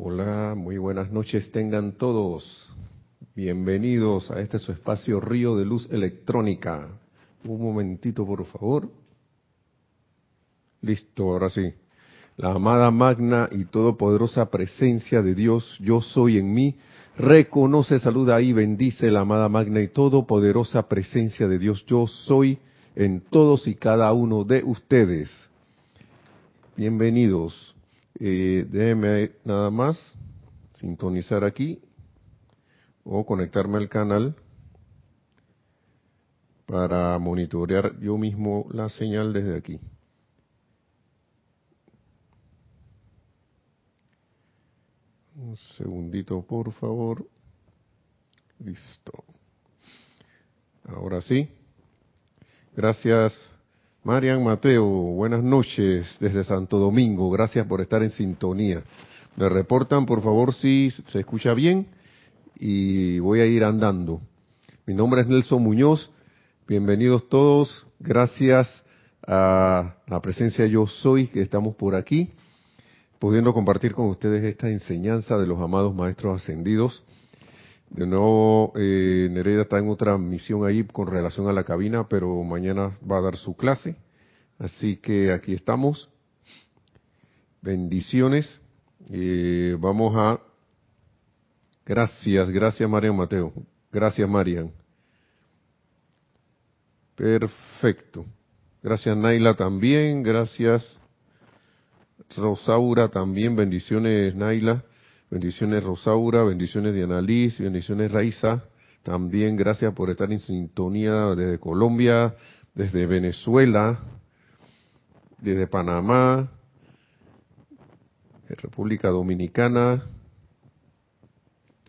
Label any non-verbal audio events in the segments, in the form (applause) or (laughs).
Hola, muy buenas noches tengan todos. Bienvenidos a este su espacio Río de Luz Electrónica. Un momentito, por favor. Listo, ahora sí. La amada magna y todopoderosa presencia de Dios, yo soy en mí, reconoce, saluda y bendice la amada magna y todopoderosa presencia de Dios, yo soy en todos y cada uno de ustedes. Bienvenidos. Eh, déjenme nada más sintonizar aquí o conectarme al canal para monitorear yo mismo la señal desde aquí. Un segundito, por favor. Listo. Ahora sí. Gracias, Marian Mateo. Buenas noches desde Santo Domingo. Gracias por estar en sintonía. Me reportan, por favor, si se escucha bien y voy a ir andando. Mi nombre es Nelson Muñoz. Bienvenidos todos. Gracias a la presencia Yo Soy que estamos por aquí pudiendo compartir con ustedes esta enseñanza de los amados maestros ascendidos. De nuevo, eh, Nereida está en otra misión ahí con relación a la cabina, pero mañana va a dar su clase. Así que aquí estamos. Bendiciones. Eh, vamos a... Gracias, gracias Marian Mateo. Gracias Marian. Perfecto. Gracias Naila también. Gracias Rosaura también, bendiciones Naila, bendiciones Rosaura, bendiciones Diana Liz, bendiciones Raiza, también gracias por estar en sintonía desde Colombia, desde Venezuela, desde Panamá, República Dominicana,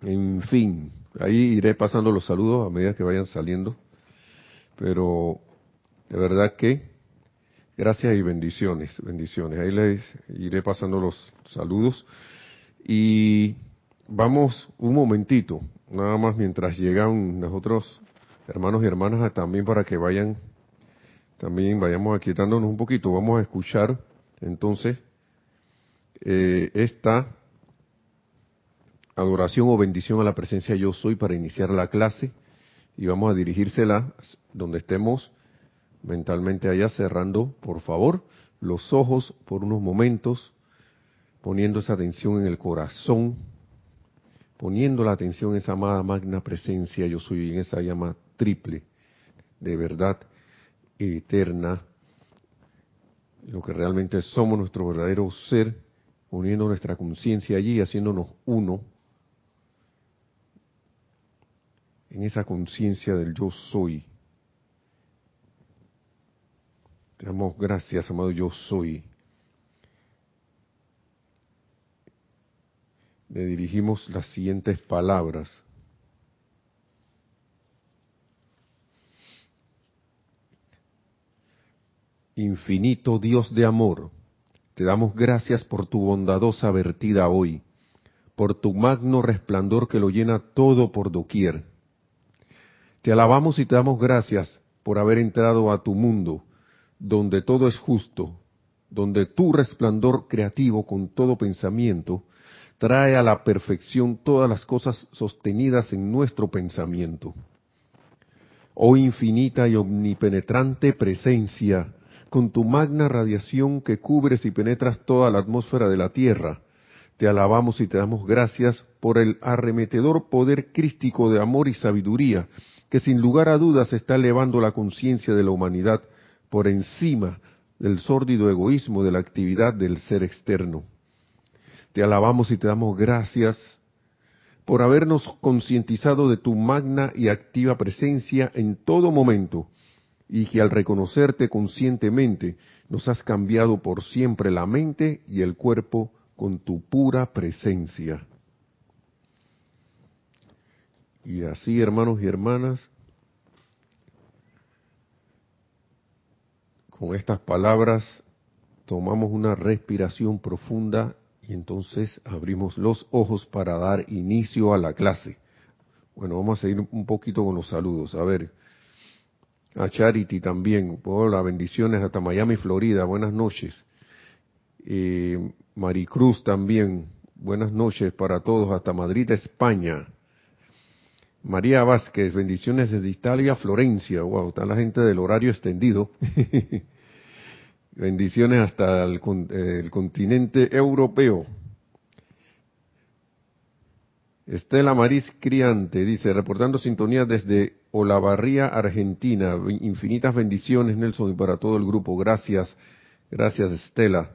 en fin, ahí iré pasando los saludos a medida que vayan saliendo, pero de verdad que Gracias y bendiciones, bendiciones. Ahí les iré pasando los saludos. Y vamos un momentito, nada más mientras llegan nosotros, hermanos y hermanas, también para que vayan, también vayamos aquietándonos un poquito. Vamos a escuchar entonces eh, esta adoración o bendición a la presencia yo soy para iniciar la clase y vamos a dirigírsela donde estemos mentalmente allá, cerrando, por favor, los ojos por unos momentos, poniendo esa atención en el corazón, poniendo la atención en esa amada magna presencia, yo soy en esa llama triple de verdad eterna, lo que realmente somos nuestro verdadero ser, poniendo nuestra conciencia allí, haciéndonos uno en esa conciencia del yo soy, te damos gracias, amado yo soy. Le dirigimos las siguientes palabras. Infinito Dios de amor, te damos gracias por tu bondadosa vertida hoy, por tu magno resplandor que lo llena todo por doquier. Te alabamos y te damos gracias por haber entrado a tu mundo donde todo es justo, donde tu resplandor creativo con todo pensamiento trae a la perfección todas las cosas sostenidas en nuestro pensamiento. Oh infinita y omnipenetrante presencia, con tu magna radiación que cubres y penetras toda la atmósfera de la Tierra, te alabamos y te damos gracias por el arremetedor poder crístico de amor y sabiduría que sin lugar a dudas está elevando la conciencia de la humanidad por encima del sórdido egoísmo de la actividad del ser externo. Te alabamos y te damos gracias por habernos concientizado de tu magna y activa presencia en todo momento y que al reconocerte conscientemente nos has cambiado por siempre la mente y el cuerpo con tu pura presencia. Y así, hermanos y hermanas, Con estas palabras tomamos una respiración profunda y entonces abrimos los ojos para dar inicio a la clase. Bueno, vamos a seguir un poquito con los saludos. A ver, a Charity también. Hola, bendiciones hasta Miami, Florida. Buenas noches. Eh, Maricruz también. buenas noches para todos hasta Madrid, España. María Vázquez, bendiciones desde Italia, Florencia. Wow, está la gente del horario extendido. (laughs) bendiciones hasta el, el continente europeo. Estela Maris Criante dice, reportando sintonía desde Olavarría, Argentina. Infinitas bendiciones, Nelson, y para todo el grupo. Gracias, gracias, Estela.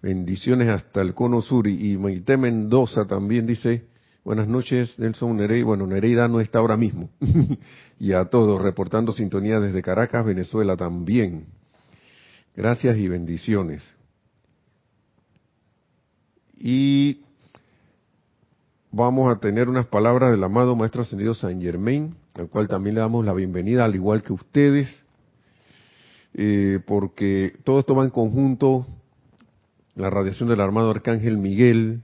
Bendiciones hasta el Cono Sur. Y Maite Mendoza también dice, buenas noches, Nelson Nereida. Bueno, Nereida no está ahora mismo. (laughs) y a todos, reportando sintonía desde Caracas, Venezuela también. Gracias y bendiciones. Y vamos a tener unas palabras del amado Maestro Ascendido San Germain, al cual también le damos la bienvenida, al igual que ustedes, eh, porque todo esto va en conjunto, la radiación del armado Arcángel Miguel,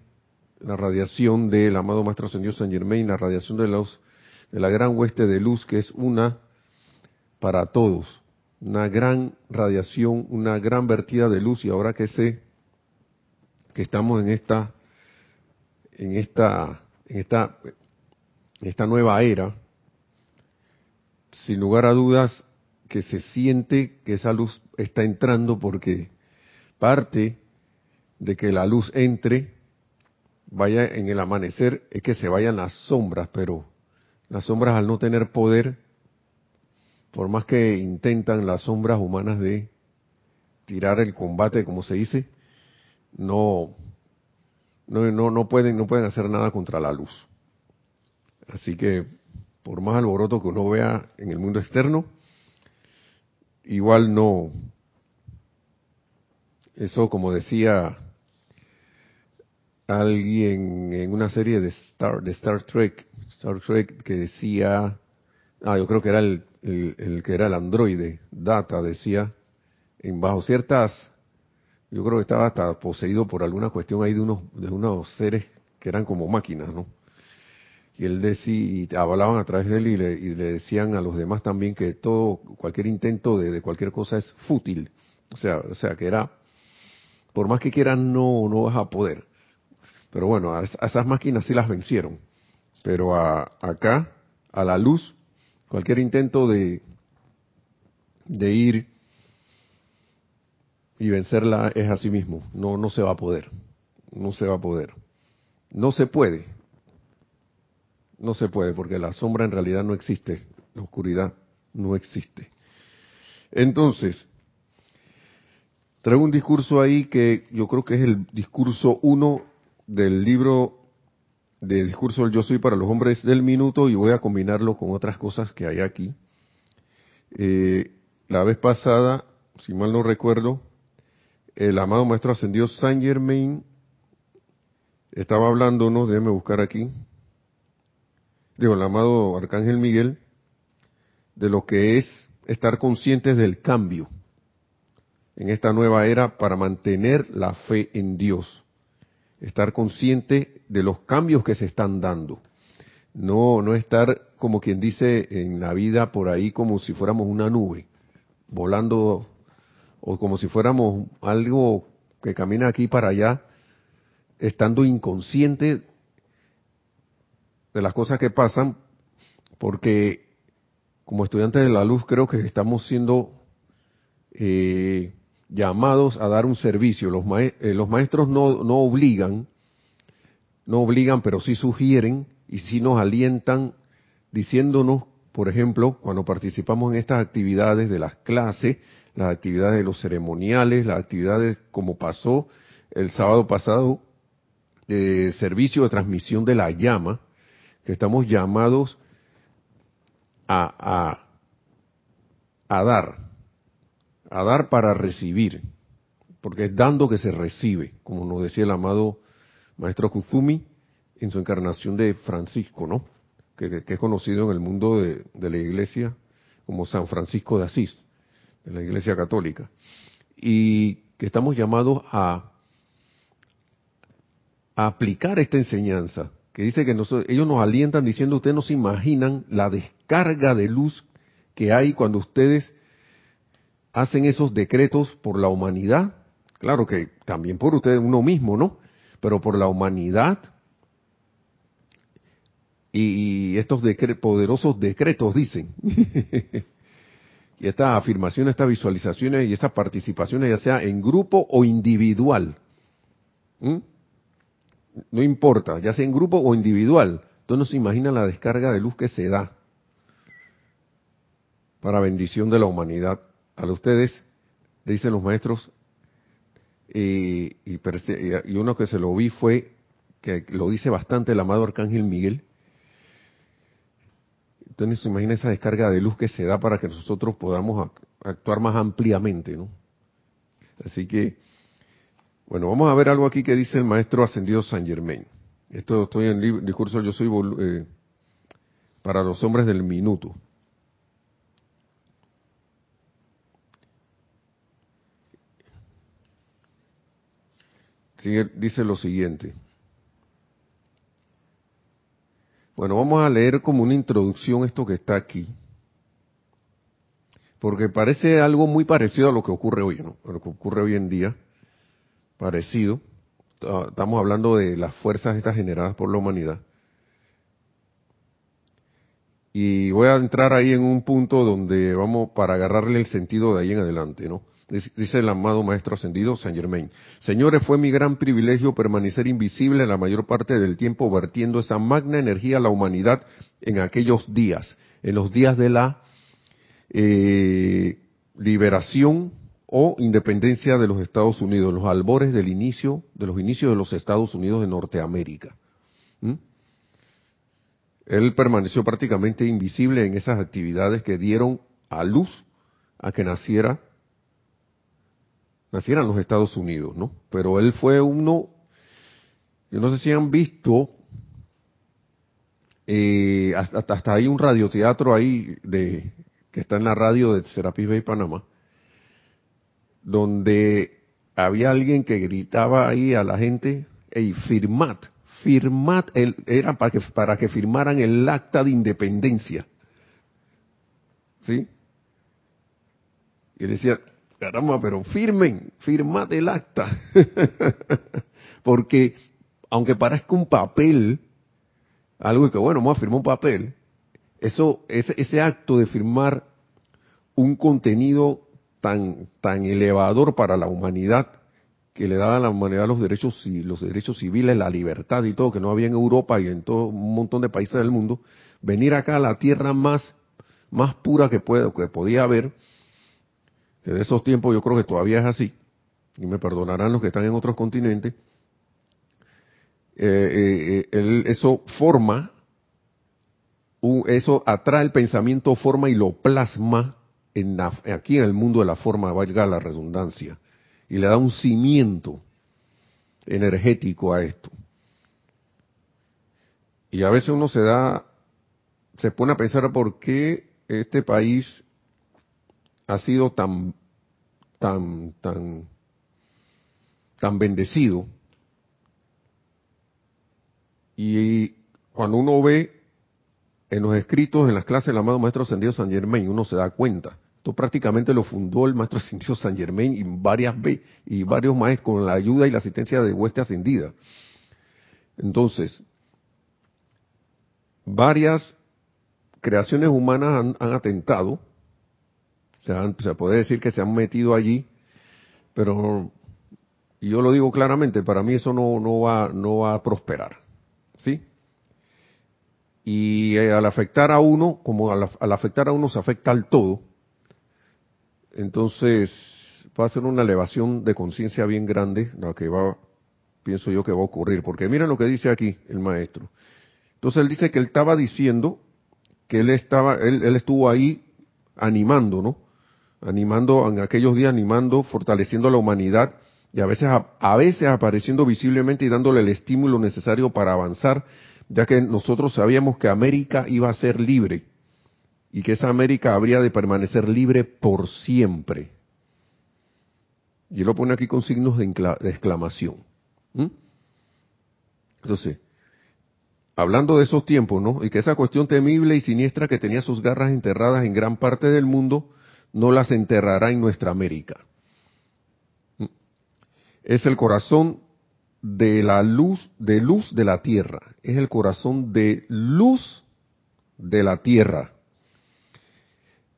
la radiación del amado Maestro Ascendido San Germain, la radiación de la gran hueste de luz, que es una para todos, una gran radiación, una gran vertida de luz, y ahora que sé que estamos en esta en esta, en esta, esta nueva era, sin lugar a dudas que se siente que esa luz está entrando porque parte de que la luz entre, vaya en el amanecer, es que se vayan las sombras, pero las sombras al no tener poder, por más que intentan las sombras humanas de tirar el combate, como se dice, no, no, no, no, pueden, no pueden hacer nada contra la luz. Así que, por más alboroto que uno vea en el mundo externo, igual no. Eso, como decía alguien en una serie de Star, de Star Trek, Star Trek que decía, ah, yo creo que era el, el, que era el androide, Data, decía, en bajo ciertas yo creo que estaba hasta poseído por alguna cuestión ahí de unos, de unos seres que eran como máquinas, ¿no? Y él decía, y hablaban a través de él y le, decían a los demás también que todo, cualquier intento de, cualquier cosa es fútil. O sea, o sea que era, por más que quieran, no, no vas a poder. Pero bueno, a, esas máquinas sí las vencieron. Pero a, acá, a la luz, cualquier intento de, de ir y vencerla es así mismo. No, no se va a poder. No se va a poder. No se puede. No se puede porque la sombra en realidad no existe. La oscuridad no existe. Entonces, traigo un discurso ahí que yo creo que es el discurso uno del libro de discurso del yo soy para los hombres del minuto y voy a combinarlo con otras cosas que hay aquí. Eh, la vez pasada, si mal no recuerdo, el amado Maestro Ascendido Saint Germain estaba hablándonos, déjeme buscar aquí, digo, el amado Arcángel Miguel, de lo que es estar conscientes del cambio en esta nueva era para mantener la fe en Dios. Estar consciente de los cambios que se están dando. No, no estar como quien dice en la vida por ahí como si fuéramos una nube, volando o como si fuéramos algo que camina aquí para allá, estando inconsciente de las cosas que pasan, porque como estudiantes de la luz creo que estamos siendo eh, llamados a dar un servicio. Los, eh, los maestros no, no obligan, no obligan, pero sí sugieren y sí nos alientan diciéndonos, por ejemplo, cuando participamos en estas actividades de las clases, las actividades de los ceremoniales, las actividades como pasó el sábado pasado, de servicio de transmisión de la llama, que estamos llamados a dar, a dar para recibir, porque es dando que se recibe, como nos decía el amado maestro Kuzumi en su encarnación de Francisco, ¿no? Que, es conocido en el mundo de, de la iglesia como San Francisco de Asís de la Iglesia Católica, y que estamos llamados a, aplicar esta enseñanza, que dice que ellos nos alientan diciendo, ustedes no se imaginan la descarga de luz que hay cuando ustedes hacen esos decretos por la humanidad, claro que también por ustedes uno mismo, ¿no? pero por la humanidad y estos poderosos decretos dicen. (laughs) y estas afirmaciones, estas visualizaciones y estas participaciones, ya sea en grupo o individual. No importa, ya sea en grupo o individual. Entonces no se imagina la descarga de luz que se da para bendición de la humanidad. A ustedes, dicen los maestros, y, y, uno que se lo vi fue, que lo dice bastante el amado Arcángel Miguel, entonces imagina esa descarga de luz que se da para que nosotros podamos actuar más ampliamente, ¿no? Así que, bueno, vamos a ver algo aquí que dice el maestro ascendido San Germain. Esto estoy en el discurso Yo soy eh, para los hombres del minuto. Dice lo siguiente. Bueno, vamos a leer como una introducción esto que está aquí. Porque parece algo muy parecido a lo que ocurre hoy, ¿no? A lo que ocurre hoy en día. Parecido. Estamos hablando de las fuerzas estas generadas por la humanidad. Y voy a entrar ahí en un punto donde vamos para agarrarle el sentido de ahí en adelante, ¿no? Dice el amado Maestro Ascendido San Germain. Señores, fue mi gran privilegio permanecer invisible la mayor parte del tiempo vertiendo esa magna energía a la humanidad en aquellos días, en los días de la eh, liberación o independencia de los Estados Unidos, los albores del inicio, de los inicios de los Estados Unidos de Norteamérica. ¿Mm? Él permaneció prácticamente invisible en esas actividades que dieron a luz a que naciera naciera en los Estados Unidos, ¿no? Pero él fue uno, yo no sé si han visto, eh, hasta, hasta hay un radioteatro ahí de que está en la radio de Serapis Bay, Panamá, donde había alguien que gritaba ahí a la gente, hey, firmad, firmad, el, era para que, para que firmaran el acta de independencia. ¿Sí? Y decía, caramba, pero firmen, firmad el acta. (laughs) Porque, aunque parezca un papel, algo que bueno, vamos a un papel, eso, ese, ese acto de firmar un contenido tan, tan elevador para la humanidad, que le daba a la humanidad los derechos, los derechos civiles, la libertad y todo, que no había en Europa y en todo un montón de países del mundo, venir acá a la tierra más, más pura que, puede, que podía haber, de esos tiempos yo creo que todavía es así, y me perdonarán los que están en otros continentes, eh, eh, eh, eso forma, eso atrae el pensamiento, forma y lo plasma en aquí en el mundo de la forma, valga la redundancia, y le da un cimiento energético a esto. Y a veces uno se da, se pone a pensar por qué este país ha sido tan, tan, tan, tan bendecido. Y cuando uno ve en los escritos, en las clases del amado Maestro Ascendido San Germain, uno se da cuenta. Esto prácticamente lo fundó el Maestro Ascendido San Germain y varias veces, y varios maestros con la ayuda y la asistencia de hueste ascendida. Entonces, varias creaciones humanas han atentado se, puede decir que se han metido allí, pero yo lo digo claramente, para mí eso no, no, va, no va a prosperar. ¿Sí? Y eh, al afectar a uno, como al, afectar a uno se afecta al todo, entonces va a ser una elevación de conciencia bien grande la que va, pienso yo que va a ocurrir. Porque miren lo que dice aquí el maestro. Entonces él dice que él estaba diciendo que él estaba, él, él estuvo ahí animando, ¿no? Animando en aquellos días, animando, fortaleciendo a la humanidad y a veces, a, veces apareciendo visiblemente y dándole el estímulo necesario para avanzar, ya que nosotros sabíamos que América iba a ser libre y que esa América habría de permanecer libre por siempre. Y él lo pone aquí con signos de, exclamación. Entonces, hablando de esos tiempos, ¿no? Y que esa cuestión temible y siniestra que tenía sus garras enterradas en gran parte del mundo, no las enterrará en nuestra América. Es el corazón de la luz, de luz de la tierra. Es el corazón de luz de la tierra.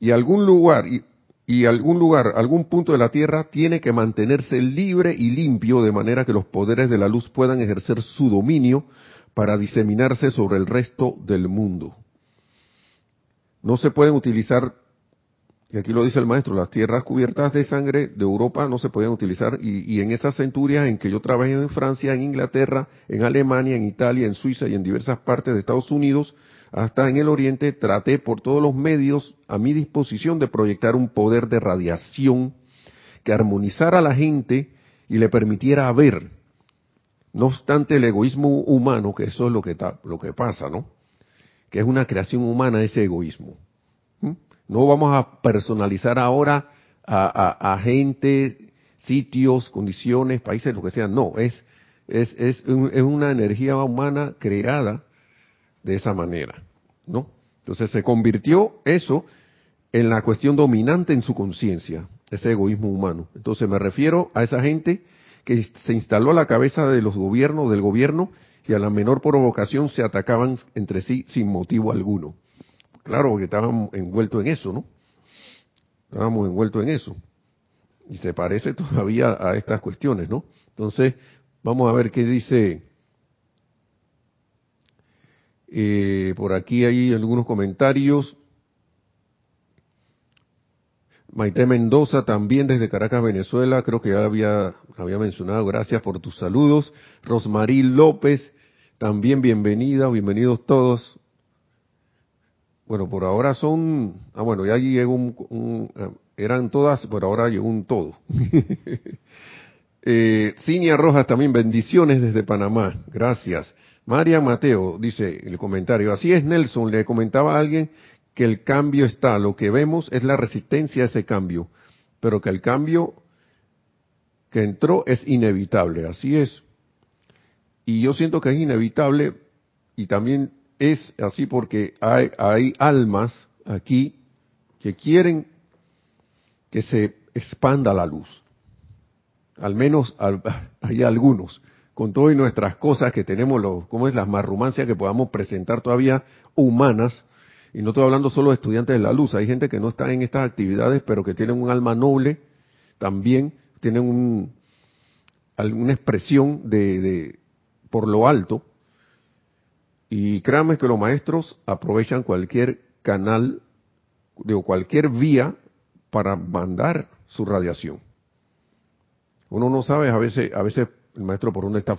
Y algún lugar, y, y algún lugar, algún punto de la tierra tiene que mantenerse libre y limpio de manera que los poderes de la luz puedan ejercer su dominio para diseminarse sobre el resto del mundo. No se pueden utilizar y aquí lo dice el maestro, las tierras cubiertas de sangre de Europa no se podían utilizar y, en esas centurias en que yo trabajé en Francia, en Inglaterra, en Alemania, en Italia, en Suiza y en diversas partes de Estados Unidos, hasta en el Oriente, traté por todos los medios a mi disposición de proyectar un poder de radiación que armonizara a la gente y le permitiera ver, no obstante el egoísmo humano, que eso es lo que, lo que pasa, ¿no? Que es una creación humana ese egoísmo no vamos a personalizar ahora a, gente, sitios, condiciones, países, lo que sea. No, es, es, es, es una energía humana creada de esa manera, ¿no? Entonces se convirtió eso en la cuestión dominante en su conciencia, ese egoísmo humano. Entonces me refiero a esa gente que se instaló a la cabeza de los gobiernos, del gobierno, y a la menor provocación se atacaban entre sí sin motivo alguno. Claro, porque estábamos envueltos en eso, ¿no? Estábamos envueltos en eso. Y se parece todavía a estas cuestiones, ¿no? Entonces, vamos a ver qué dice. Eh, por aquí hay algunos comentarios. Maite Mendoza también desde Caracas, Venezuela, creo que ya había, había mencionado, gracias por tus saludos. Rosmarí López, también bienvenida, bienvenidos todos. Bueno, por ahora son, ah bueno, ya llegó un, eh, eran todas, pero ahora llegó un todo. (laughs) eh, Cinia Rojas también, bendiciones desde Panamá, gracias. María Mateo dice el comentario, así es Nelson, le comentaba a alguien que el cambio está, lo que vemos es la resistencia a ese cambio, pero que el cambio que entró es inevitable, así es. Y yo siento que es inevitable y también es así porque hay, hay almas aquí que quieren que se expanda la luz. Al menos (laughs) hay algunos, con todas nuestras cosas que tenemos, los, como es las marrumancias que podamos presentar todavía humanas, y no estoy hablando solo de estudiantes de la luz, hay gente que no está en estas actividades, pero que tienen un alma noble, también. Tienen un, alguna expresión de, de por lo alto, y créanme que los maestros aprovechan cualquier canal, digo, cualquier vía para mandar su radiación. Uno no sabe a veces, a veces el maestro por dónde está,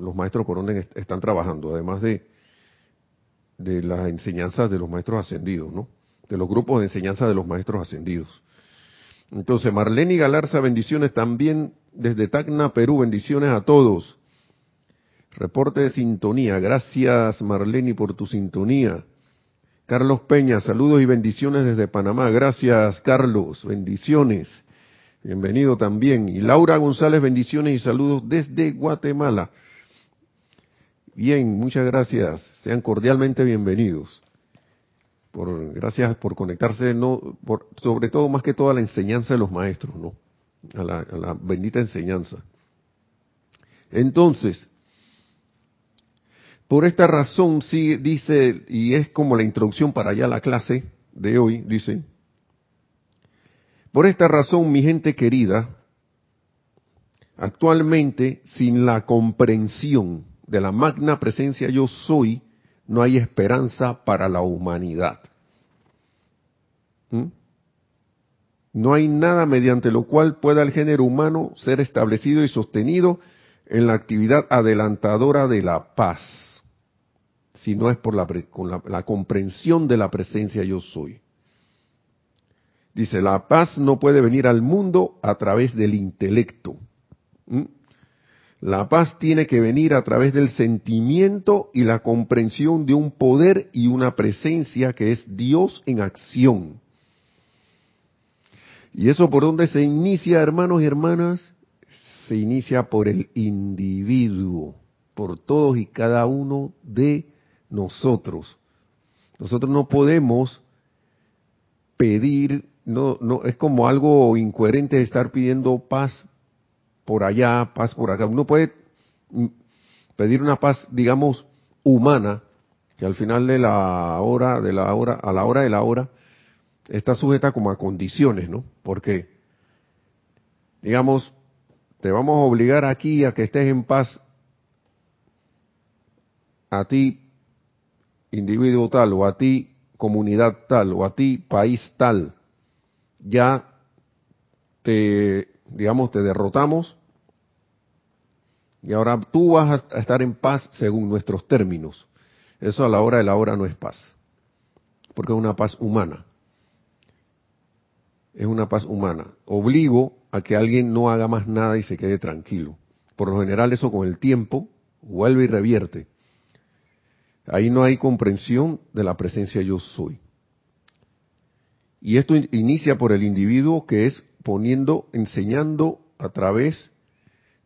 los maestros por dónde están trabajando, además de, de las enseñanzas de los maestros ascendidos, ¿no? De los grupos de enseñanza de los maestros ascendidos. Entonces, Marlene Galarza, bendiciones también desde Tacna, Perú, bendiciones a todos. Reporte de sintonía. Gracias Marlene por tu sintonía. Carlos Peña, saludos y bendiciones desde Panamá. Gracias Carlos, bendiciones. Bienvenido también. Y Laura González, bendiciones y saludos desde Guatemala. Bien, muchas gracias. Sean cordialmente bienvenidos. Por, gracias por conectarse, no, por, sobre todo más que todo a la enseñanza de los maestros, ¿no? A la bendita enseñanza. Entonces, por esta razón, sí, dice, y es como la introducción para allá la clase de hoy, dice, por esta razón, mi gente querida, actualmente, sin la comprensión de la magna presencia yo soy, no hay esperanza para la humanidad. ¿Mm? No hay nada mediante lo cual pueda el género humano ser establecido y sostenido en la actividad adelantadora de la paz si no es por la, con la, comprensión de la presencia yo soy. Dice, la paz no puede venir al mundo a través del intelecto. La paz tiene que venir a través del sentimiento y la comprensión de un poder y una presencia que es Dios en acción. ¿Y eso por dónde se inicia, hermanos y hermanas? Se inicia por el individuo, por todos y cada uno de nosotros. Nosotros no podemos pedir, no, no, es como algo incoherente estar pidiendo paz por allá, paz por acá. Uno puede pedir una paz, digamos, humana, que al final de la hora, de la hora, a la hora de la hora, está sujeta como a condiciones, ¿no? Porque, digamos, te vamos a obligar aquí a que estés en paz a ti, individuo tal, o a ti, comunidad tal, o a ti, país tal, ya te, digamos, te derrotamos y ahora tú vas a estar en paz según nuestros términos. Eso a la hora de la hora no es paz, porque es una paz humana. Es una paz humana. Obligo a que alguien no haga más nada y se quede tranquilo. Por lo general eso con el tiempo vuelve y revierte. Ahí no hay comprensión de la presencia yo soy. Y esto inicia por el individuo que es poniendo, enseñando a través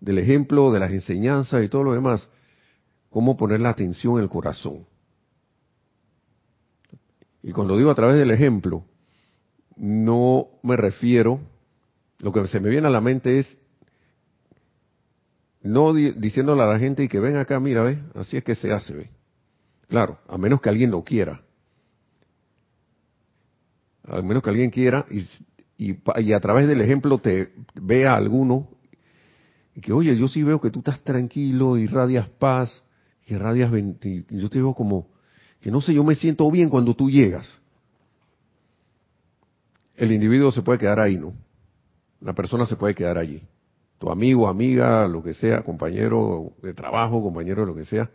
del ejemplo, de las enseñanzas y todo lo demás, cómo poner la atención en el corazón. Y cuando digo a través del ejemplo, no me refiero, lo que se me viene a la mente es no diciéndole a la gente y que ven acá, mira, ve, así es que se hace, ve. Claro, a menos que alguien lo quiera. A menos que alguien quiera y, y, a través del ejemplo te vea alguno y que, oye, yo sí veo que tú estás tranquilo, y radias paz, y radias, y yo te veo como, que no sé, yo me siento bien cuando tú llegas. El individuo se puede quedar ahí, ¿no? La persona se puede quedar allí. Tu amigo, amiga, lo que sea, compañero de trabajo, compañero de lo que sea,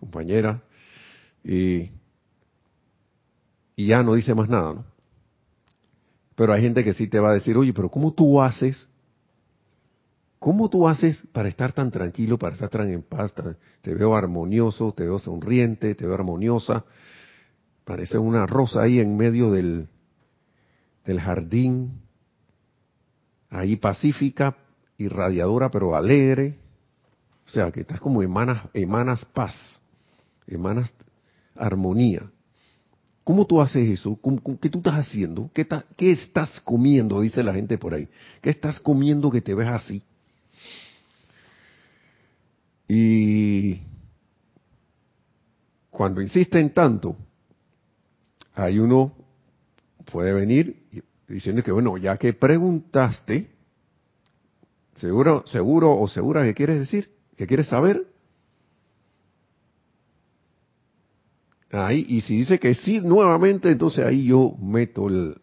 compañera, y, y ya no dice más nada, ¿no? Pero hay gente que sí te va a decir, oye, pero ¿cómo tú haces ¿Cómo tú haces para estar tan tranquilo, para estar tan en paz? Te veo armonioso, te veo sonriente, te veo armoniosa. Parece una rosa ahí en medio del, del jardín, ahí pacífica, irradiadora, pero alegre. O sea, que estás como emanas, emanas paz, emanas armonía. ¿Cómo tú haces eso? ¿Qué tú estás haciendo? ¿Qué, ¿Qué estás comiendo? Dice la gente por ahí. ¿Qué estás comiendo que te ves así? Y cuando insisten tanto, hay uno puede venir diciendo que bueno, ya que preguntaste, seguro, seguro o segura que quieres decir, que quieres saber. Ahí, y si dice que sí nuevamente, entonces ahí yo meto el,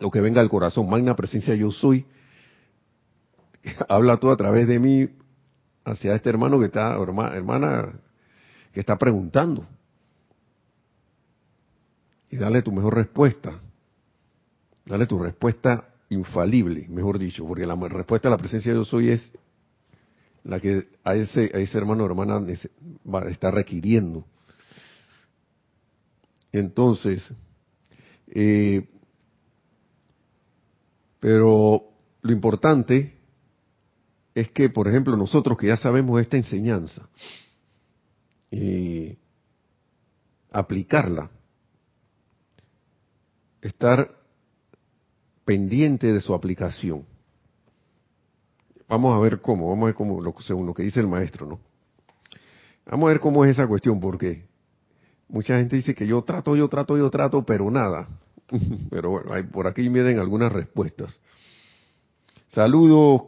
lo que venga al corazón, magna presencia yo soy. (laughs) Habla tú a través de mí hacia este hermano que está, hermana, que está preguntando. Y dale tu mejor respuesta. Dale tu respuesta infalible, mejor dicho, porque la respuesta a la presencia de yo soy es la que a ese, a ese hermano o hermana está requiriendo. Entonces, eh, pero lo importante es que, por ejemplo, nosotros que ya sabemos esta enseñanza, y aplicarla, estar pendiente de su aplicación. Vamos a ver cómo, vamos a ver cómo, lo, según lo que dice el maestro, ¿no? Vamos a ver cómo es esa cuestión, porque mucha gente dice que yo trato, yo trato, yo trato, pero nada. (laughs) pero bueno, por aquí vienen algunas respuestas. Saludos,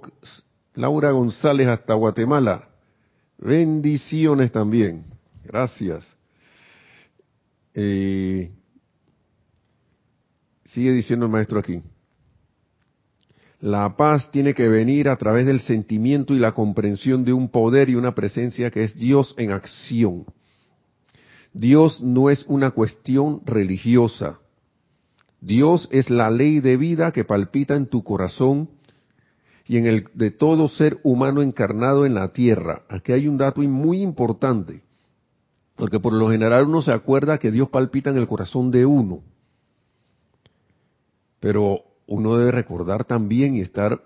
Laura González hasta Guatemala. Bendiciones también. Gracias. Eh, sigue diciendo el maestro aquí. La paz tiene que venir a través del sentimiento y la comprensión de un poder y una presencia que es Dios en acción. Dios no es una cuestión religiosa. Dios es la ley de vida que palpita en tu corazón y en el de todo ser humano encarnado en la tierra. Aquí hay un dato muy importante, porque por lo general uno se acuerda que Dios palpita en el corazón de uno, pero uno debe recordar también y estar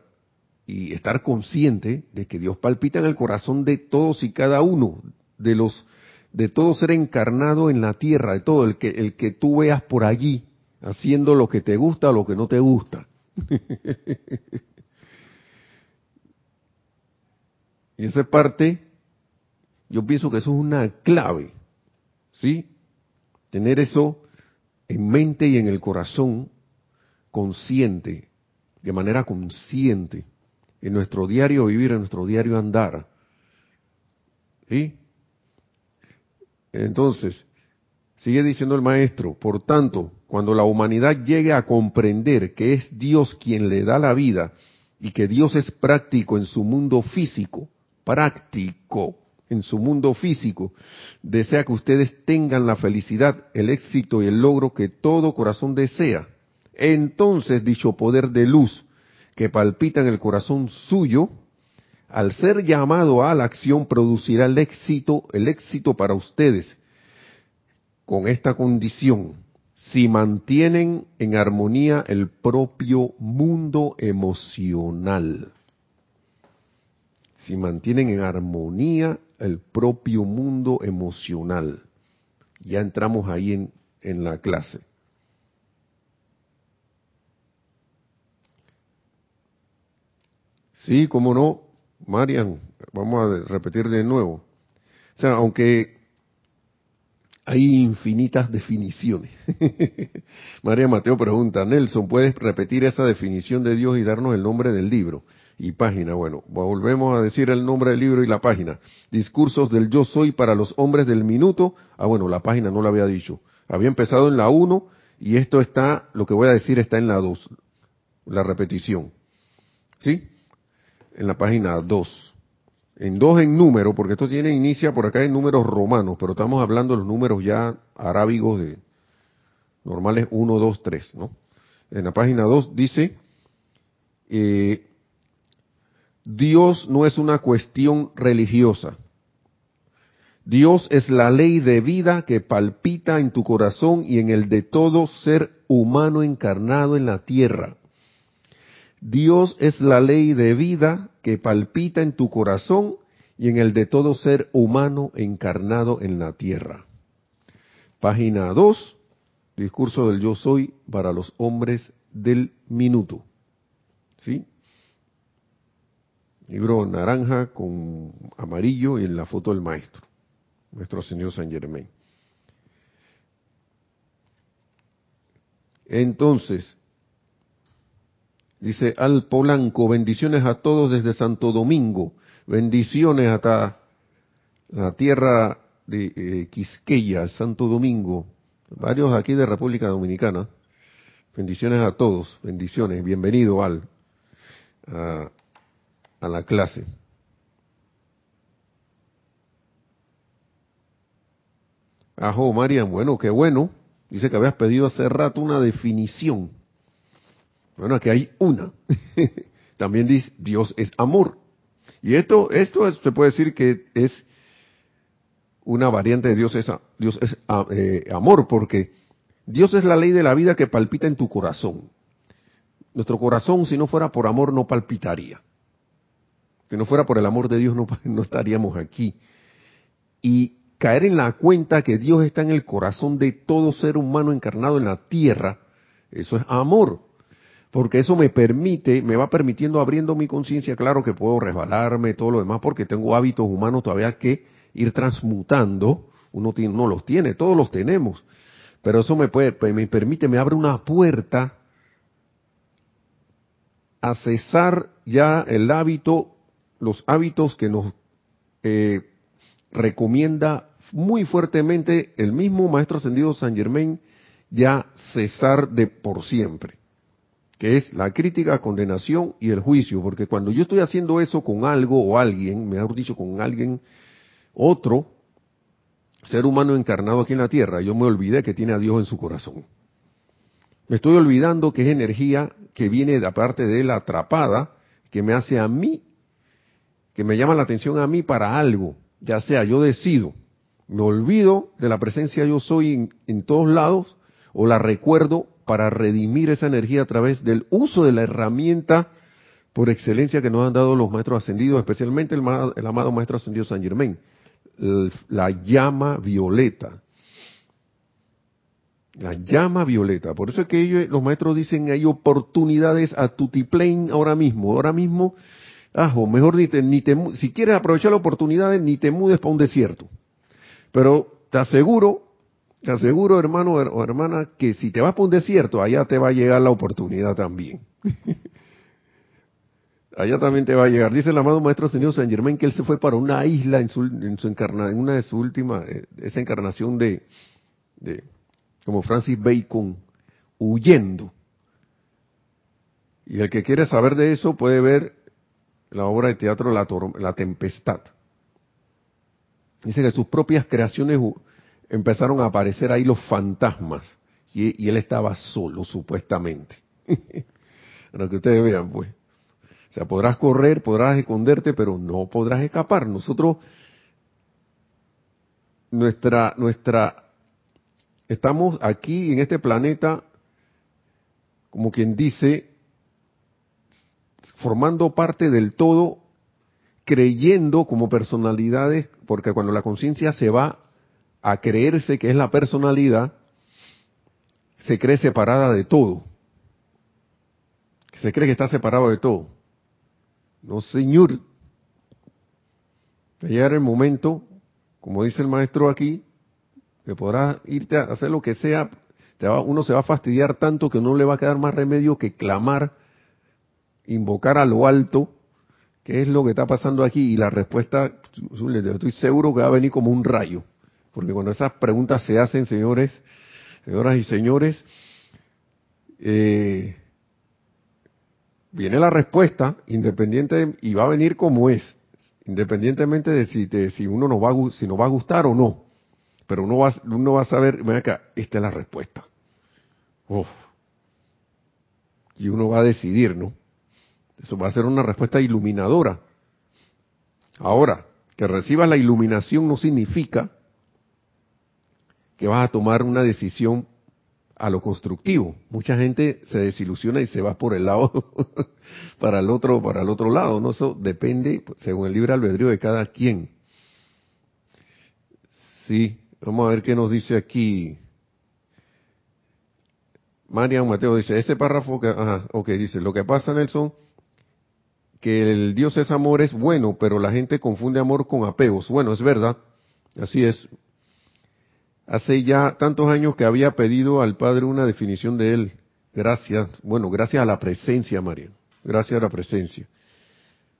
y estar consciente de que Dios palpita en el corazón de todos y cada uno de los de todo ser encarnado en la tierra, de todo el que el que tú veas por allí haciendo lo que te gusta o lo que no te gusta. Y (laughs) esa parte, yo pienso que eso es una clave, ¿sí? Tener eso en mente y en el corazón consciente, de manera consciente, en nuestro diario vivir, en nuestro diario andar. ¿Sí? Entonces, sigue diciendo el maestro, por tanto, cuando la humanidad llegue a comprender que es Dios quien le da la vida y que Dios es práctico en su mundo físico, práctico en su mundo físico, desea que ustedes tengan la felicidad, el éxito y el logro que todo corazón desea. Entonces dicho poder de luz que palpita en el corazón suyo, al ser llamado a la acción producirá el éxito, el éxito para ustedes, con esta condición, si mantienen en armonía el propio mundo emocional. Si mantienen en armonía el propio mundo emocional. Ya entramos ahí en, en la clase. Sí, cómo no, Marian, vamos a repetir de nuevo. O sea, aunque hay infinitas definiciones. (laughs) María Mateo pregunta, Nelson, ¿puedes repetir esa definición de Dios y darnos el nombre del libro y página? Bueno, volvemos a decir el nombre del libro y la página. Discursos del Yo Soy para los hombres del minuto. Ah, bueno, la página no la había dicho. Había empezado en la 1 y esto está, lo que voy a decir está en la 2, la repetición. ¿Sí? En la página 2. En dos en número, porque esto tiene inicia por acá en números romanos, pero estamos hablando de los números ya arábigos de normales 1, 2, 3, ¿no? En la página 2 dice, eh, Dios no es una cuestión religiosa. Dios es la ley de vida que palpita en tu corazón y en el de todo ser humano encarnado en la tierra. Dios es la ley de vida que palpita en tu corazón y en el de todo ser humano encarnado en la tierra. Página 2, discurso del yo soy para los hombres del minuto. ¿Sí? Libro naranja con amarillo y en la foto del maestro, nuestro señor San Germain. Entonces, Dice Al Polanco, bendiciones a todos desde Santo Domingo, bendiciones hasta la tierra de eh, Quisqueya, Santo Domingo, varios aquí de República Dominicana. Bendiciones a todos, bendiciones, bienvenido Al a, a la clase. Ajo, Marian, bueno, qué bueno. Dice que habías pedido hace rato una definición. Bueno, aquí hay una. (laughs) También dice, Dios es amor. Y esto, esto se puede decir que es una variante de Dios es, Dios es eh, amor, porque Dios es la ley de la vida que palpita en tu corazón. Nuestro corazón, si no fuera por amor, no palpitaría. Si no fuera por el amor de Dios, no (laughs) estaríamos aquí. Y caer en la cuenta que Dios está en el corazón de todo ser humano encarnado en la tierra, eso es amor porque eso me permite, me va permitiendo abriendo mi conciencia, claro que puedo resbalarme, todo lo demás, porque tengo hábitos humanos todavía que ir transmutando, uno no los tiene, todos los tenemos, pero eso me puede, me permite, me abre una puerta a cesar ya el hábito, los hábitos que nos eh, recomienda muy fuertemente el mismo Maestro Ascendido San Germain, ya cesar de por siempre que es la crítica, condenación y el juicio, porque cuando yo estoy haciendo eso con algo o alguien, mejor dicho, con alguien, otro ser humano encarnado aquí en la tierra, yo me olvidé que tiene a Dios en su corazón. Me estoy olvidando que es energía que viene de parte de él atrapada, que me hace a mí, que me llama la atención a mí para algo, ya sea yo decido, me olvido de la presencia yo soy en, en todos lados, o la recuerdo para redimir esa energía a través del uso de la herramienta por excelencia que nos han dado los maestros ascendidos, especialmente el, amado maestro ascendido San Germain, la llama violeta. La llama violeta. Por eso es que ellos, los maestros dicen hay oportunidades a tutiplain ahora mismo. Ahora mismo Ah, o mejor ni te, si quieres aprovechar la oportunidad, ni te mudes para un desierto. Pero te aseguro, te aseguro, hermano o hermana, que si te vas para un desierto, allá te va a llegar la oportunidad también. (laughs) allá también te va a llegar. Dice el amado maestro señor San Germain que él se fue para una isla en su, en su encarna, en una de sus últimas, eh, esa encarnación de, de, como Francis Bacon, huyendo. Y el que quiere saber de eso puede ver la obra de teatro La, la Tempestad. Dice que sus propias creaciones empezaron a aparecer ahí los fantasmas y, él estaba solo supuestamente. (laughs) Para que ustedes vean, pues. O sea, podrás correr, podrás esconderte, pero no podrás escapar. Nosotros, nuestra, nuestra, estamos aquí en este planeta, como quien dice, formando parte del todo, creyendo como personalidades, porque cuando la conciencia se va a creerse que es la personalidad, se cree separada de todo. Se cree que está separado de todo. No, señor. Va a el momento, como dice el maestro aquí, que podrás irte a hacer lo que sea, uno se va a fastidiar tanto que no le va a quedar más remedio que clamar invocar a lo alto, qué es lo que está pasando aquí, y la respuesta, estoy seguro que va a venir como un rayo, porque cuando esas preguntas se hacen, señores, señoras y señores, eh, viene la respuesta, independiente, y va a venir como es, independientemente de si, si uno nos va, a, si nos va a gustar o no, pero uno va, uno va a saber, ven acá, esta es la respuesta. Y uno va a decidir, ¿no? Eso va a ser una respuesta iluminadora. Ahora, que recibas la iluminación no significa que vas a tomar una decisión a lo constructivo. Mucha gente se desilusiona y se va por el lado (laughs) para el otro para el otro lado, no eso depende según el libre albedrío de cada quien. Sí, vamos a ver qué nos dice aquí. Marian Mateo dice, ese párrafo que, ajá, ok, dice, lo que pasa Nelson que el Dios es amor es bueno, pero la gente confunde amor con apegos. Bueno, es verdad, así es. Hace ya tantos años que había pedido al Padre una definición de él. Gracias, bueno, gracias a la presencia, María. Gracias a la presencia.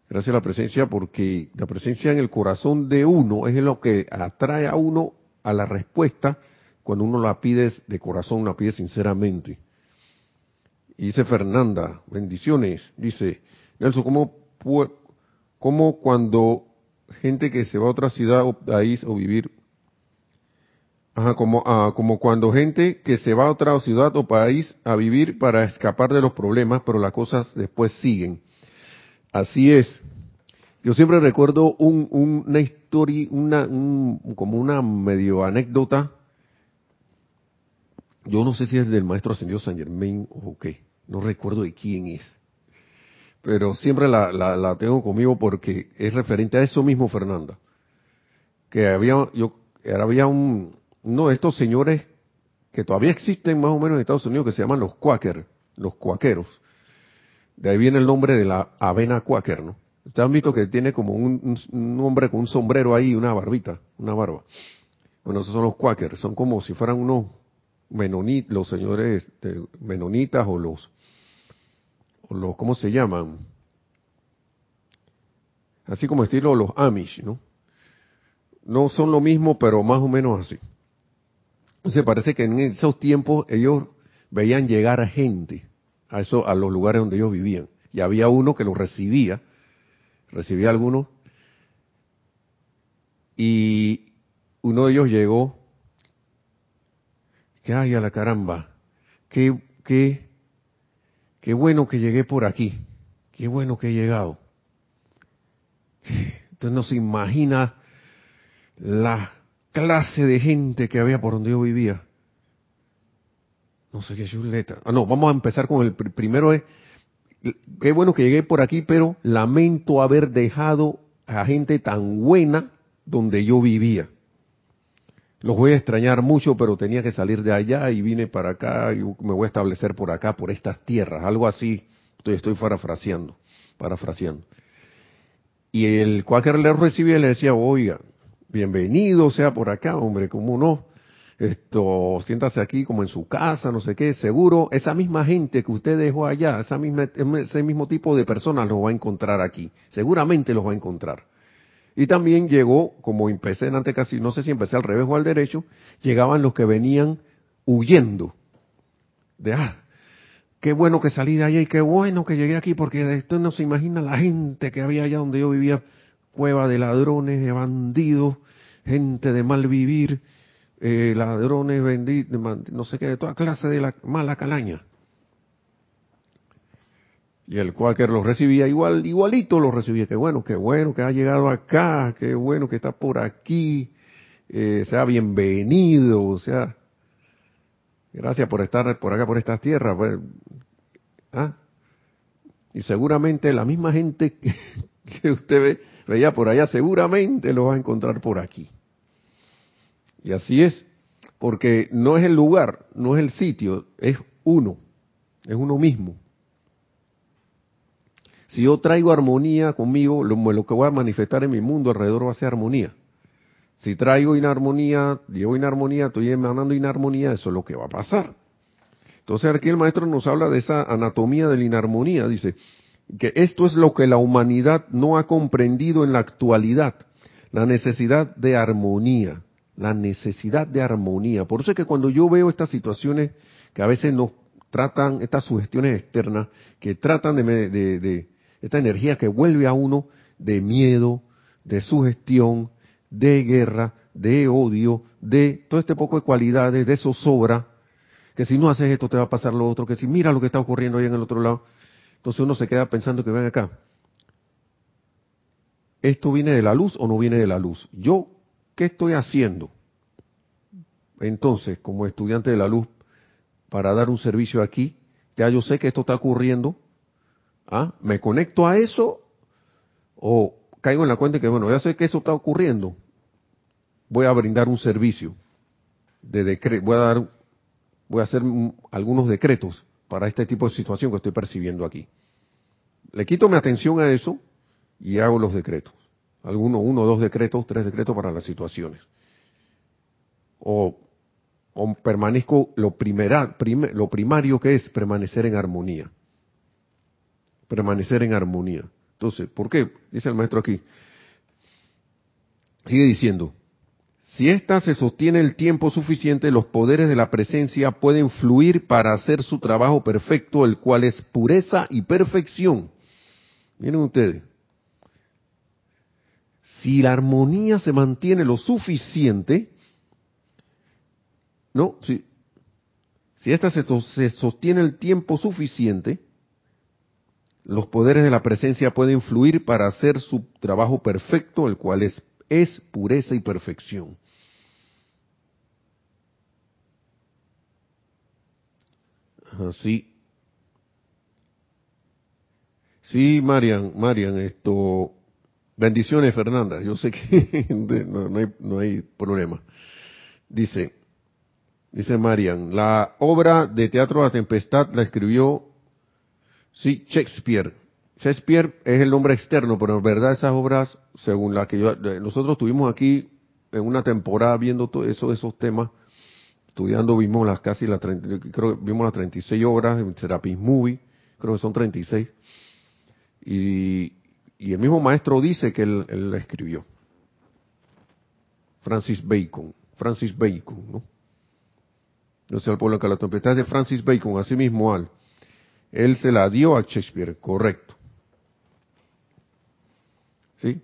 Gracias a la presencia porque la presencia en el corazón de uno es lo que atrae a uno a la respuesta cuando uno la pide de corazón, la pide sinceramente. Y dice Fernanda, bendiciones, dice, Nelson, ¿cómo, ¿cómo cuando gente que se va a otra ciudad o país o vivir, ajá, como, ah, como cuando gente que se va a otra ciudad o país a vivir para escapar de los problemas, pero las cosas después siguen. Así es. Yo siempre recuerdo un, una historia, una, como una medio anécdota. Yo no sé si es del maestro ascendido San Germain o qué. No recuerdo de quién es pero siempre la, la, tengo conmigo porque es referente a eso mismo, Fernanda. Que había, yo, había un, de estos señores que todavía existen más o menos en Estados Unidos que se llaman los Quaker, los cuaqueros. De ahí viene el nombre de la avena Quaker, ¿no? Ustedes han visto que tiene como un, hombre con un sombrero ahí, una barbita, una barba. Bueno, esos son los Quakers, son como si fueran unos menonitas, los señores menonitas o los los, ¿cómo se llaman? Así como estilo los Amish, ¿no? No son lo mismo, pero más o menos así. Entonces parece que en esos tiempos ellos veían llegar a gente a, eso, a los lugares donde ellos vivían. Y había uno que los recibía, recibía algunos, y uno de ellos llegó, que ay a la caramba, qué, qué Qué bueno que llegué por aquí. Qué bueno que he llegado. Entonces no se imagina la clase de gente que había por donde yo vivía. No sé qué chuleta. Ah, no, vamos a empezar con el primero es, qué bueno que llegué por aquí, pero lamento haber dejado a gente tan buena donde yo vivía. Los voy a extrañar mucho, pero tenía que salir de allá y vine para acá y me voy a establecer por acá, por estas tierras. Algo así, estoy, estoy parafraseando, parafraseando. Y el cuáquer le recibía y le decía, oiga, bienvenido sea por acá, hombre, como no, esto, siéntase aquí como en su casa, no sé qué, seguro esa misma gente que usted dejó allá, ese mismo tipo de personas los va a encontrar aquí, seguramente los va a encontrar. Y también llegó, como empecé antes casi, no sé si empecé al revés o al derecho, llegaban los que venían huyendo. De, ah, qué bueno que salí de allá y qué bueno que llegué aquí, porque de esto no se imagina la gente que había allá donde yo vivía, cueva de ladrones, de bandidos, gente de mal vivir, eh, ladrones, vendidos, no sé qué, de toda clase de la mala calaña. Y el Quaker los recibía igual, igualito los recibía. Qué bueno, qué bueno que ha llegado acá, qué bueno que está por aquí, eh, sea bienvenido, o sea, gracias por estar por acá, por estas tierras. Pues, ¿ah? Y seguramente la misma gente (laughs) que usted ve, veía por allá, seguramente lo va a encontrar por aquí. Y así es, porque no es el lugar, no es el sitio, es uno, es uno mismo. Si yo traigo armonía conmigo, lo, que voy a manifestar en mi mundo alrededor va a ser armonía. Si traigo inarmonía, llevo inarmonía, estoy emanando inarmonía, eso es lo que va a pasar. Entonces aquí el maestro nos habla de esa anatomía de la inarmonía, dice que esto es lo que la humanidad no ha comprendido en la actualidad, la necesidad de armonía la necesidad de armonía. Por eso es que cuando yo veo estas situaciones que a veces nos tratan, estas sugestiones externas, que tratan de, de, esta energía que vuelve a uno de miedo, de sugestión, de guerra, de odio, de todo este poco de cualidades, de zozobra, que si no haces esto te va a pasar lo otro, que si mira lo que está ocurriendo ahí en el otro lado, entonces uno se queda pensando que ven acá, ¿esto viene de la luz o no viene de la luz? Yo ¿Qué estoy haciendo? Entonces, como estudiante de la luz, para dar un servicio aquí, ya yo sé que esto está ocurriendo, ¿ah? ¿Me conecto a eso o caigo en la cuenta que, bueno, ya sé que eso está ocurriendo, voy a brindar un servicio de voy a dar, voy a hacer algunos decretos para este tipo de situación que estoy percibiendo aquí. Le quito mi atención a eso y hago los decretos alguno, uno, dos decretos, tres decretos para las situaciones. O, permanezco lo, primera, lo primario que es permanecer en armonía. Permanecer en armonía. Entonces, ¿por qué? Dice el maestro aquí. Sigue diciendo, si ésta se sostiene el tiempo suficiente, los poderes de la presencia pueden fluir para hacer su trabajo perfecto, el cual es pureza y perfección. Miren ustedes, si la armonía se mantiene lo suficiente, ¿no? Si, si esta se, sostiene el tiempo suficiente, los poderes de la presencia pueden fluir para hacer su trabajo perfecto, el cual es, es pureza y perfección. Así. Sí, Marian, Marian, esto, Bendiciones, Fernanda. Yo sé que (laughs) no, hay, problema. Dice, dice Marian, la obra de teatro La Tempestad la escribió, sí, Shakespeare. Shakespeare es el nombre externo, pero en verdad esas obras, según la que yo, nosotros estuvimos aquí en una temporada viendo todo eso, esos temas, estudiando, vimos las casi las creo vimos las 36 obras en Serapis Movie, creo que son 36. Y, y el mismo maestro dice que él, la escribió. Francis Bacon, Francis Bacon, ¿no? No sé al pueblo que la tempestad es de Francis Bacon, así mismo al. Él se la dio a Shakespeare, correcto. ¿Sí?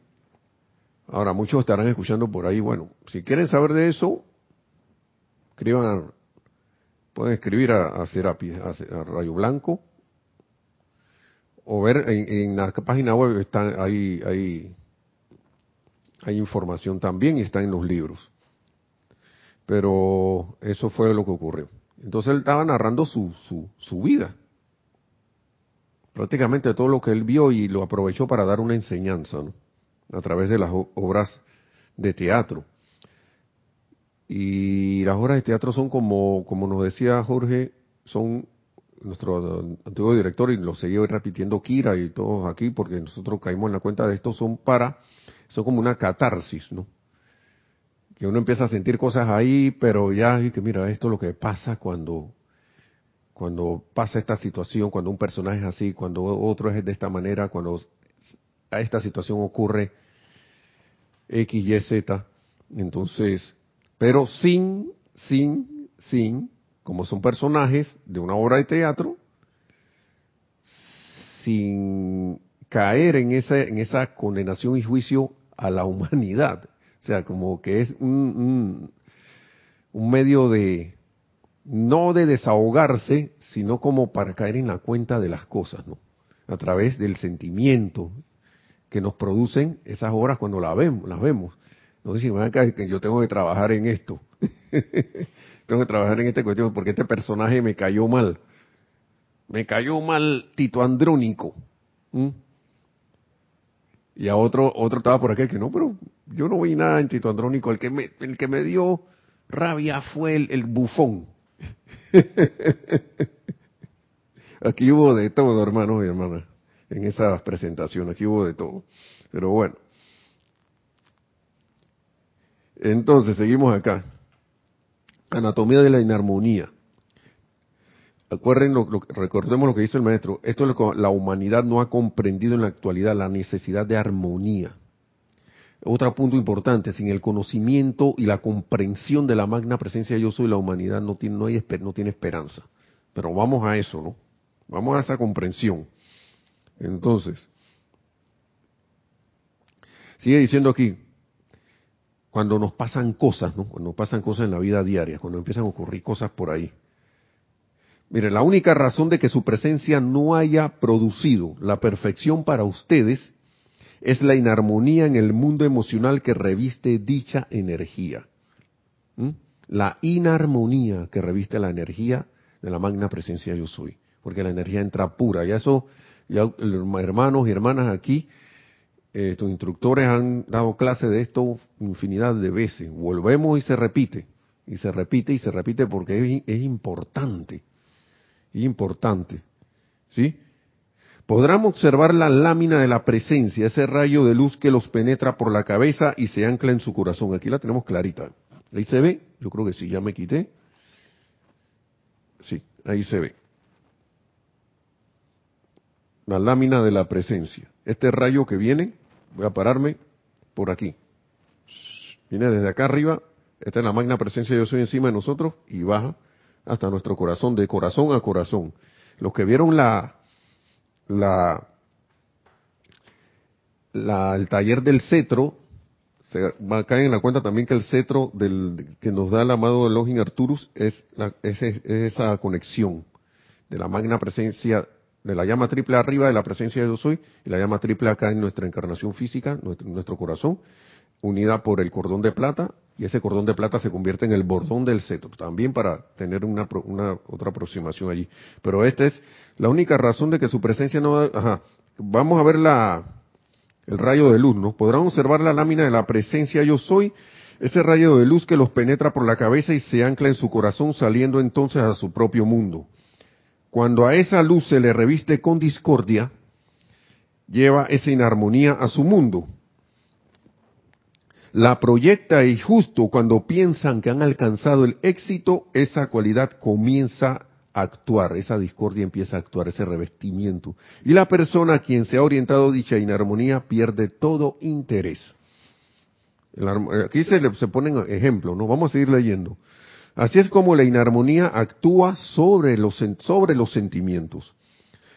Ahora, muchos estarán escuchando por ahí, bueno, si quieren saber de eso, escriban pueden escribir a, a a Rayo Blanco, o ver en, la página web está ahí hay, hay información también y está en los libros. Pero eso fue lo que ocurrió. Entonces él estaba narrando su, su, su vida. Prácticamente todo lo que él vio y lo aprovechó para dar una enseñanza a través de las obras de teatro y las obras de teatro son como como nos decía Jorge son nuestro antiguo director, y lo seguía repitiendo Kira y todos aquí, porque nosotros caímos en la cuenta de esto, son para, son como una catarsis, ¿no? Que uno empieza a sentir cosas ahí, pero ya, y que mira, esto es lo que pasa cuando, cuando pasa esta situación, cuando un personaje es así, cuando otro es de esta manera, cuando a esta situación ocurre X, Y, Z. Entonces, pero sin, sin, sin como son personajes de una obra de teatro, sin caer en esa, en esa condenación y juicio a la humanidad. O sea, como que es un, un, medio de, no de desahogarse, sino como para caer en la cuenta de las cosas, ¿no? A través del sentimiento que nos producen esas obras cuando las vemos, las vemos. No dicen, que yo tengo que trabajar en esto. (laughs) tengo que trabajar en esta cuestión porque este personaje me cayó mal. Me cayó mal Tito Andrónico. Y a otro, otro estaba por aquí que no, pero yo no vi nada en Tito Andrónico. El que me, el que me dio rabia fue el, el bufón. (laughs) aquí hubo de todo, hermanos y hermanas, en esa presentación, aquí hubo de todo. Pero bueno. Entonces, seguimos acá. Anatomía de la inarmonía. Acuerden, lo, recordemos lo que dice el maestro. Esto es lo que la humanidad no ha comprendido en la actualidad, la necesidad de armonía. Otro punto importante, sin el conocimiento y la comprensión de la magna presencia de yo soy, la humanidad no tiene, no tiene esperanza. Pero vamos a eso, ¿no? Vamos a esa comprensión. Entonces, sigue diciendo aquí, cuando nos pasan cosas, ¿no? Cuando pasan cosas en la vida diaria, cuando empiezan a ocurrir cosas por ahí. Mire, la única razón de que su presencia no haya producido la perfección para ustedes es la inarmonía en el mundo emocional que reviste dicha energía. ¿Mm? La inarmonía que reviste la energía de la magna presencia yo soy. Porque la energía entra pura. Y eso, ya hermanos y hermanas aquí estos instructores han dado clase de esto infinidad de veces. Volvemos y se repite, y se repite y se repite porque es, es importante, importante. ¿Sí? Podrán observar la lámina de la presencia, ese rayo de luz que los penetra por la cabeza y se ancla en su corazón. Aquí la tenemos clarita. Ahí se ve, yo creo que sí, ya me quité. Sí, ahí se ve. La lámina de la presencia. Este rayo que viene Voy a pararme por aquí. Viene desde acá arriba, esta es la magna presencia yo soy encima de nosotros y baja hasta nuestro corazón, de corazón a corazón. Los que vieron la, la, la el taller del cetro, se caer en la cuenta también que el cetro del, que nos da el amado Elohim Arturus es, la, es esa conexión de la magna presencia de la llama triple arriba de la presencia de yo soy y la llama triple acá en nuestra encarnación física, nuestro, nuestro corazón, unida por el cordón de plata y ese cordón de plata se convierte en el bordón del cetro, también para tener una, una otra aproximación allí. Pero esta es la única razón de que su presencia no... Ajá, vamos a ver la, el rayo de luz, ¿no? Podrán observar la lámina de la presencia yo soy, ese rayo de luz que los penetra por la cabeza y se ancla en su corazón saliendo entonces a su propio mundo. Cuando a esa luz se le reviste con discordia, lleva esa inarmonía a su mundo. La proyecta y justo cuando piensan que han alcanzado el éxito, esa cualidad comienza a actuar, esa discordia empieza a actuar, ese revestimiento. Y la persona a quien se ha orientado dicha inarmonía pierde todo interés. Aquí se, se ponen ejemplos, ¿no? Vamos a seguir leyendo. Así es como la inarmonía actúa sobre los, sobre los sentimientos.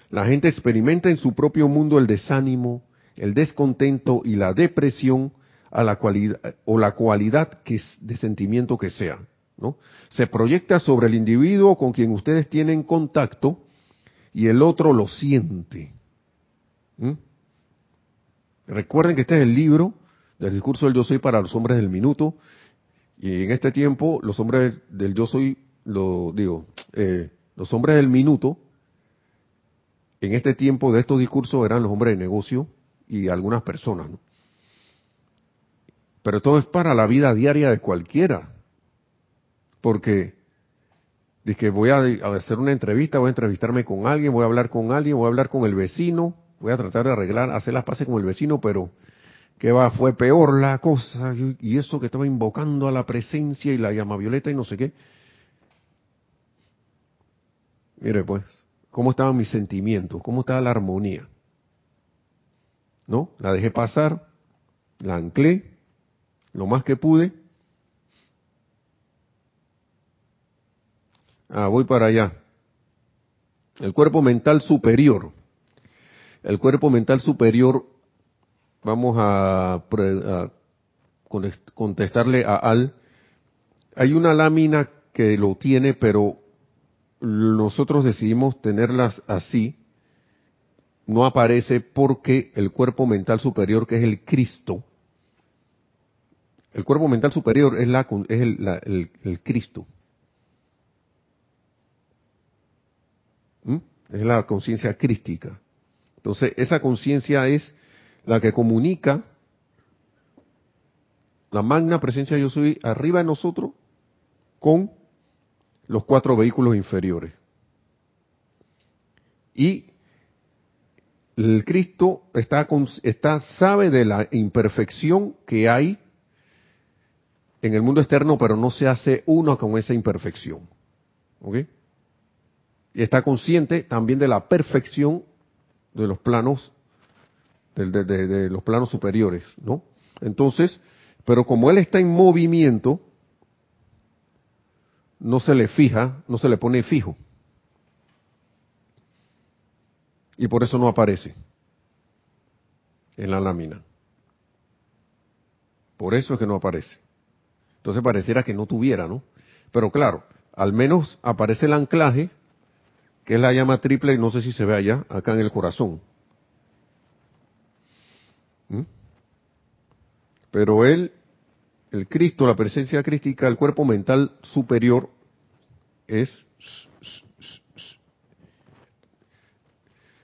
La gente experimenta en su propio mundo el desánimo, el descontento y la depresión o la cualidad de sentimiento que sea. ¿no? Se proyecta sobre el individuo con quien ustedes tienen contacto y el otro lo siente. Recuerden que este es el libro del discurso del yo soy para los hombres del minuto y en este tiempo, los hombres del yo soy, lo digo, eh, los hombres del minuto, en este tiempo de estos discursos eran los hombres de negocio y algunas personas, ¿no? Pero todo es para la vida diaria de cualquiera. Porque Dice voy a hacer una entrevista, voy a entrevistarme con alguien, voy a hablar con alguien, voy a hablar con el vecino, voy a tratar de arreglar, hacer las paces con el vecino, pero que va, fue peor la cosa, y eso que estaba invocando a la presencia y la llama violeta y no sé qué. Mire pues, cómo estaban mis sentimientos, cómo estaba la armonía. ¿No? La dejé pasar, la anclé lo más que pude. Ah, voy para allá. El cuerpo mental superior. El cuerpo mental superior, vamos a, a contestarle a Al. Hay una lámina que lo tiene, pero nosotros decidimos tenerlas así, no aparece porque el cuerpo mental superior, que es el Cristo, el cuerpo mental superior es, la, es el, el, Cristo. ¿Mm? Es la conciencia crística. Entonces, esa conciencia es la que comunica la magna presencia de yo soy arriba de nosotros con los cuatro vehículos inferiores. Y el Cristo está, está, sabe de la imperfección que hay en el mundo externo, pero no se hace uno con esa imperfección. ¿Ok? Y está consciente también de la perfección de los planos, de, de los planos superiores, ¿no? Entonces, pero como él está en movimiento, no se le fija, no se le pone fijo. Y por eso no aparece en la lámina. Por eso es que no aparece. Entonces pareciera que no tuviera, ¿no? Pero claro, al menos aparece el anclaje, que es la llama triple, y no sé si se ve allá, acá en el corazón. ¿Mm? Pero él el Cristo, la presencia crística, el cuerpo mental superior es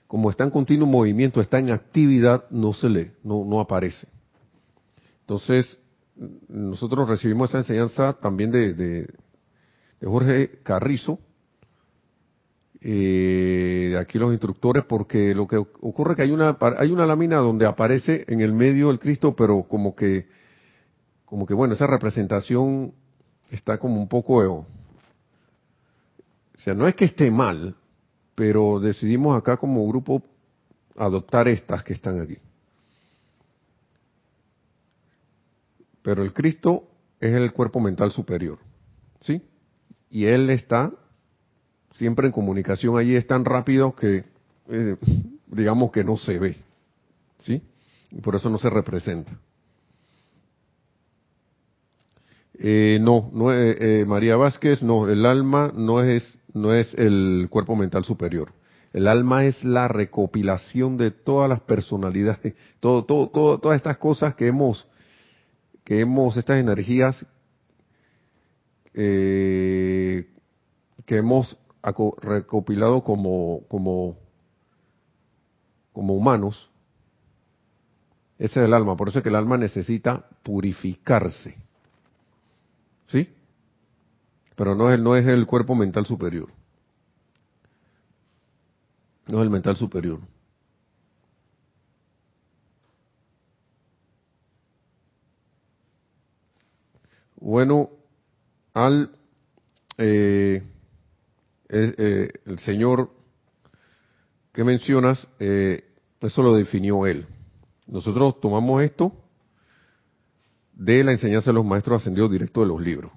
como está en continuo movimiento, está en actividad, no se lee, no, no aparece. Entonces, nosotros recibimos esa enseñanza también de, de, Jorge Carrizo, eh, aquí los instructores, porque lo que ocurre es que hay una, hay una lámina donde aparece en el medio el Cristo, pero como que como que bueno, esa representación está como un poco, o sea, no es que esté mal, pero decidimos acá como grupo adoptar estas que están aquí. Pero el Cristo es el cuerpo mental superior, ¿sí? Y Él está siempre en comunicación allí, es tan rápido que, eh, digamos que no se ve, ¿sí? Y por eso no se representa. Eh, no, no eh, María Vázquez, no, el alma no es, no es el cuerpo mental superior. El alma es la recopilación de todas las personalidades, todo, todo, todo, todas estas cosas que hemos, que hemos, estas energías que hemos recopilado como, como, como humanos. Ese es el alma, por eso es que el alma necesita purificarse ¿Sí? Pero no es, no es el cuerpo mental superior. No es el mental superior. Bueno, al eh, eh, el señor que mencionas, eh, eso lo definió él. Nosotros tomamos esto de la enseñanza de los maestros ascendidos directo de los libros.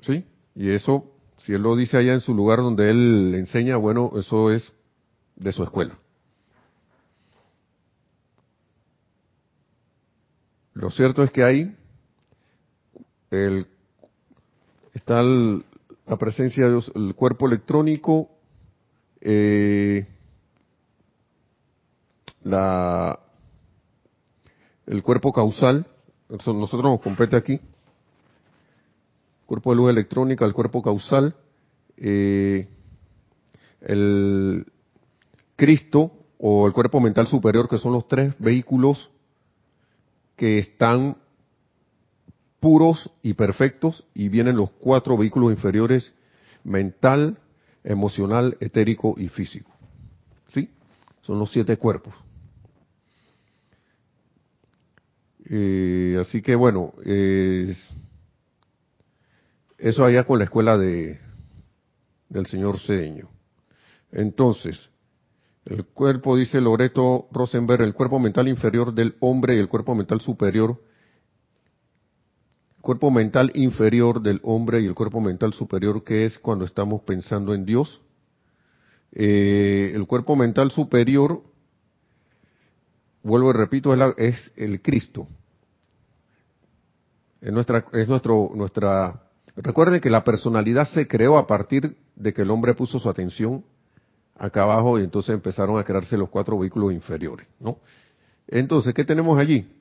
¿Sí? Y eso, si él lo dice allá en su lugar donde él enseña, bueno, eso es de su escuela. Lo cierto es que ahí el, está la presencia del cuerpo electrónico, eh, la el cuerpo causal, nosotros nos compete aquí, cuerpo de luz electrónica, el cuerpo causal, eh, el Cristo o el cuerpo mental superior, que son los tres vehículos que están puros y perfectos y vienen los cuatro vehículos inferiores mental, emocional, etérico y físico. ¿Sí? Son los siete cuerpos. Eh, así que bueno, eso allá con la escuela de del señor Cedeño. Entonces, el cuerpo, dice Loreto Rosenberg, el cuerpo mental inferior del hombre y el cuerpo mental superior, cuerpo mental inferior del hombre y el cuerpo mental superior, que es cuando estamos pensando en Dios. Eh, el cuerpo mental superior, vuelvo y repito, es, el Cristo. Es nuestra, es nuestro, nuestra, recuerden que la personalidad se creó a partir de que el hombre puso su atención acá abajo y entonces empezaron a crearse los cuatro vehículos inferiores, ¿no? Entonces, ¿qué tenemos allí?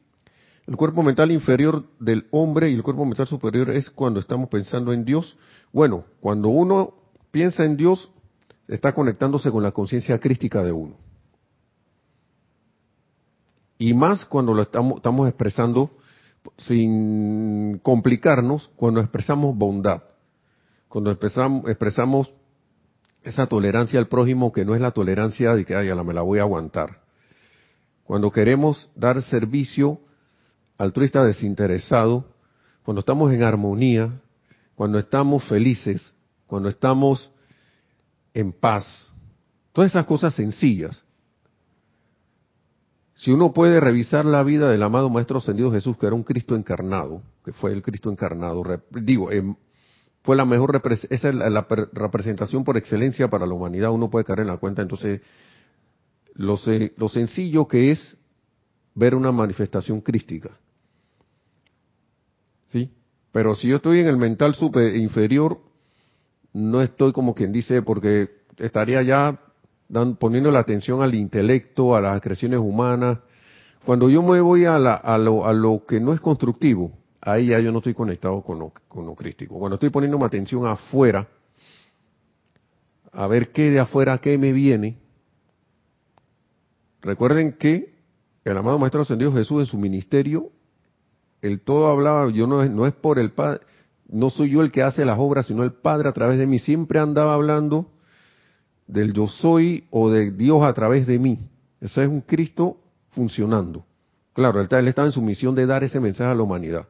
El cuerpo mental inferior del hombre y el cuerpo mental superior es cuando estamos pensando en Dios. Bueno, cuando uno piensa en Dios, está conectándose con la conciencia crística de uno. Y más cuando lo estamos, expresando sin complicarnos, cuando expresamos bondad, cuando expresamos, esa tolerancia al prójimo que no es la tolerancia de que, ay, me la voy a aguantar. Cuando queremos dar servicio altruista desinteresado, cuando estamos en armonía, cuando estamos felices, cuando estamos en paz, todas esas cosas sencillas. Si uno puede revisar la vida del amado Maestro Ascendido Jesús, que era un Cristo encarnado, que fue el Cristo encarnado, digo, en fue la mejor esa es la, representación por excelencia para la humanidad, uno puede caer en la cuenta, entonces lo, lo sencillo que es ver una manifestación crística. ¿Sí? Pero si yo estoy en el mental super inferior, no estoy como quien dice, porque estaría ya poniendo la atención al intelecto, a las creaciones humanas. Cuando yo me voy a, a, lo, a lo que no es constructivo, ahí ya yo no estoy conectado con lo, con crístico. Cuando estoy poniendo mi atención afuera, a ver qué de afuera, qué me viene, recuerden que el amado Maestro Ascendido Jesús en su ministerio, el todo hablaba, yo no, no es por el Padre, no soy yo el que hace las obras, sino el Padre a través de mí, siempre andaba hablando del yo soy o de Dios a través de mí. Ese es un Cristo funcionando. Claro, él, estaba en su misión de dar ese mensaje a la humanidad.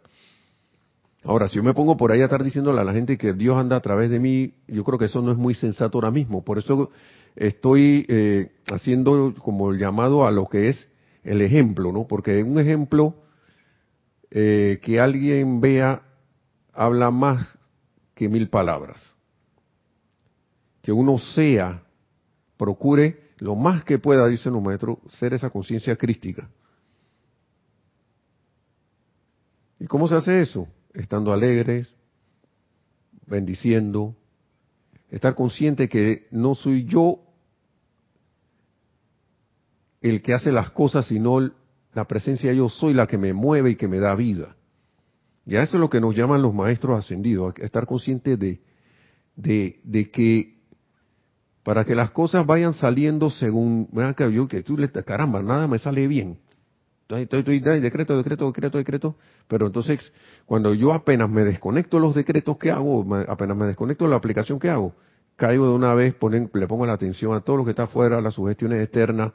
Ahora, si yo me pongo por ahí a estar diciéndole a la gente que Dios anda a través de mí, yo creo que eso no es muy sensato ahora mismo. Por eso estoy eh, haciendo como el llamado a lo que es el ejemplo, ¿no? Porque un ejemplo eh, que alguien vea habla más que mil palabras. Que uno sea, procure lo más que pueda, dice el maestro, ser esa conciencia crística. ¿Y cómo se hace eso? estando alegres, bendiciendo, estar consciente que no soy yo el que hace las cosas, sino la presencia yo soy la que me mueve y que me da vida. Y a eso es lo que nos llaman los maestros ascendidos, estar consciente de, de, de que para que las cosas vayan saliendo según, que yo que tú le caramba, nada me sale bien. Estoy, estoy, decreto, decreto, decreto, decreto. Pero entonces, cuando yo apenas me desconecto los decretos que hago, apenas me desconecto la aplicación que hago, caigo de una vez, ponen, le pongo la atención a todo lo que está afuera, las sugestiones externas,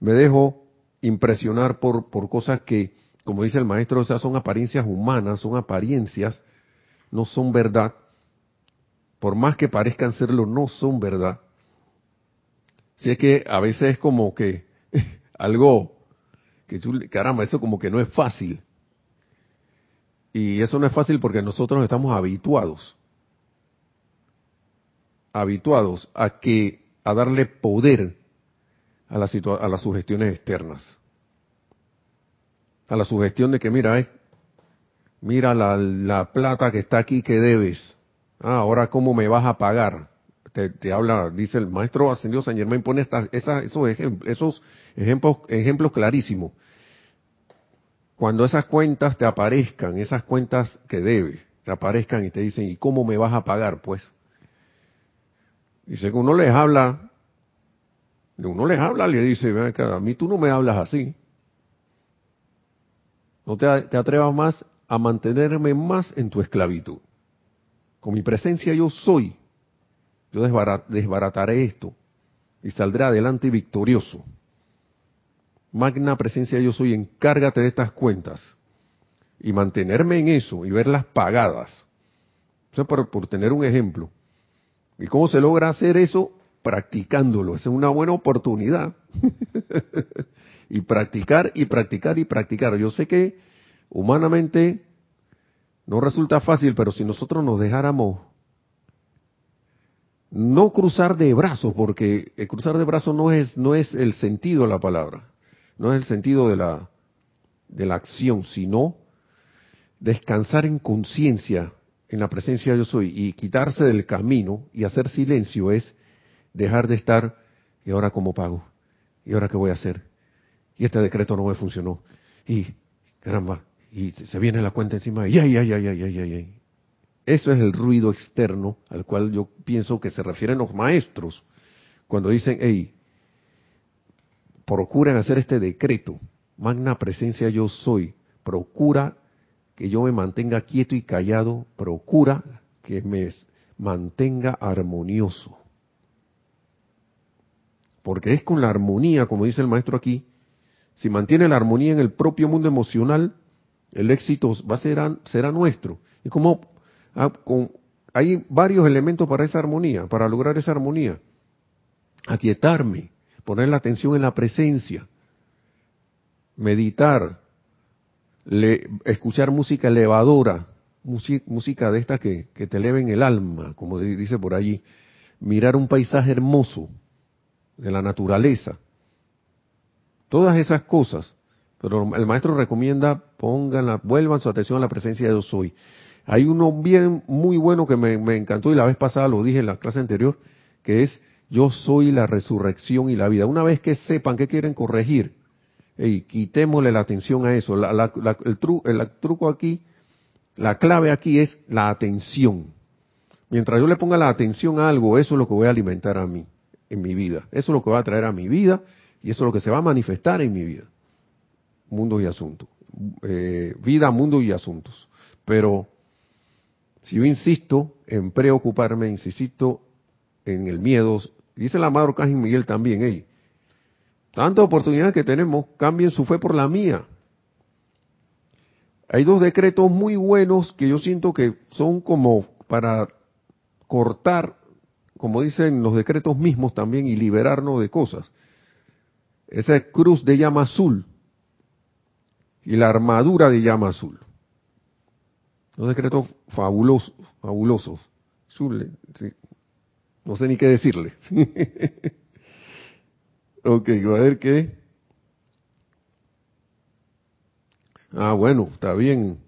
me dejo impresionar por, por cosas que, como dice el maestro, o sea, son apariencias humanas, son apariencias, no son verdad. Por más que parezcan serlo, no son verdad. Si es que a veces es como que (laughs) algo que tú, caramba, eso como que no es fácil. Y eso no es fácil porque nosotros estamos habituados, habituados a que, a darle poder a, la a las sugestiones externas. A la sugestión de que, mira, eh, mira la, la plata que está aquí que debes. Ah, ahora cómo me vas a pagar. Te, habla, dice el maestro ascendido San Germán, pone estas, esos, ejemplos, esos ejemplos, ejemplos clarísimos. Cuando esas cuentas te aparezcan, esas cuentas que debes, te aparezcan y te dicen, ¿y cómo me vas a pagar? Pues, dice que uno les habla, uno les habla, le dice, a mí tú no me hablas así. No te, te atrevas más a mantenerme más en tu esclavitud. Con mi presencia yo soy. Yo desbarataré esto y saldré adelante victorioso. Magna presencia yo soy, encárgate de estas cuentas y mantenerme en eso y verlas pagadas. Eso por, por tener un ejemplo. ¿Y cómo se logra hacer eso? Practicándolo. Es una buena oportunidad. (laughs) y practicar y practicar y practicar. Yo sé que humanamente no resulta fácil, pero si nosotros nos dejáramos no cruzar de brazos, porque el cruzar de brazos no es, no es el sentido de la palabra, no es el sentido de la, de la acción, sino descansar en conciencia en la presencia de yo soy y quitarse del camino y hacer silencio es dejar de estar, ¿y ahora cómo pago? ¿Y ahora qué voy a hacer? Y este decreto no me funcionó. Y, caramba, y se viene la cuenta encima y ay, ay, ay, ay, ay, ay, Eso es el ruido externo al cual yo pienso que se refieren los maestros cuando dicen, hey, procuren hacer este decreto, magna presencia yo soy, procura que yo me mantenga quieto y callado, procura que me mantenga armonioso. Porque es con la armonía, como dice el maestro aquí, si mantiene la armonía en el propio mundo emocional, el éxito va a ser, será nuestro. Y como ah, hay varios elementos para esa armonía, para lograr esa armonía. Aquietarme, poner la atención en la presencia, meditar, escuchar música elevadora, música de esta que, que te eleven el alma, como dice por allí, mirar un paisaje hermoso de la naturaleza. Todas esas cosas pero el maestro recomienda, pongan vuelvan su atención a la presencia de yo soy. Hay uno bien, muy bueno que me, encantó y la vez pasada lo dije en la clase anterior, que es yo soy la resurrección y la vida. Una vez que sepan qué quieren corregir, y quitémosle la atención a eso. el truco aquí, la clave aquí es la atención. Mientras yo le ponga la atención a algo, eso es lo que voy a alimentar a mí, en mi vida. Eso es lo que va a traer a mi vida y eso es lo que se va a manifestar en mi vida mundo y asuntos. Eh, vida, mundo y asuntos. Pero si yo insisto en preocuparme, insisto en el miedo, dice el amado Arcángel Miguel también, hey, tantas oportunidades que tenemos, cambien su fe por la mía. Hay dos decretos muy buenos que yo siento que son como para cortar, como dicen los decretos mismos también, y liberarnos de cosas. Esa cruz de llama azul y la armadura de llama azul. Dos decretos fabulosos, fabulosos. No sé ni qué decirle. (laughs) ok, a ver qué. Ah, bueno, está bien.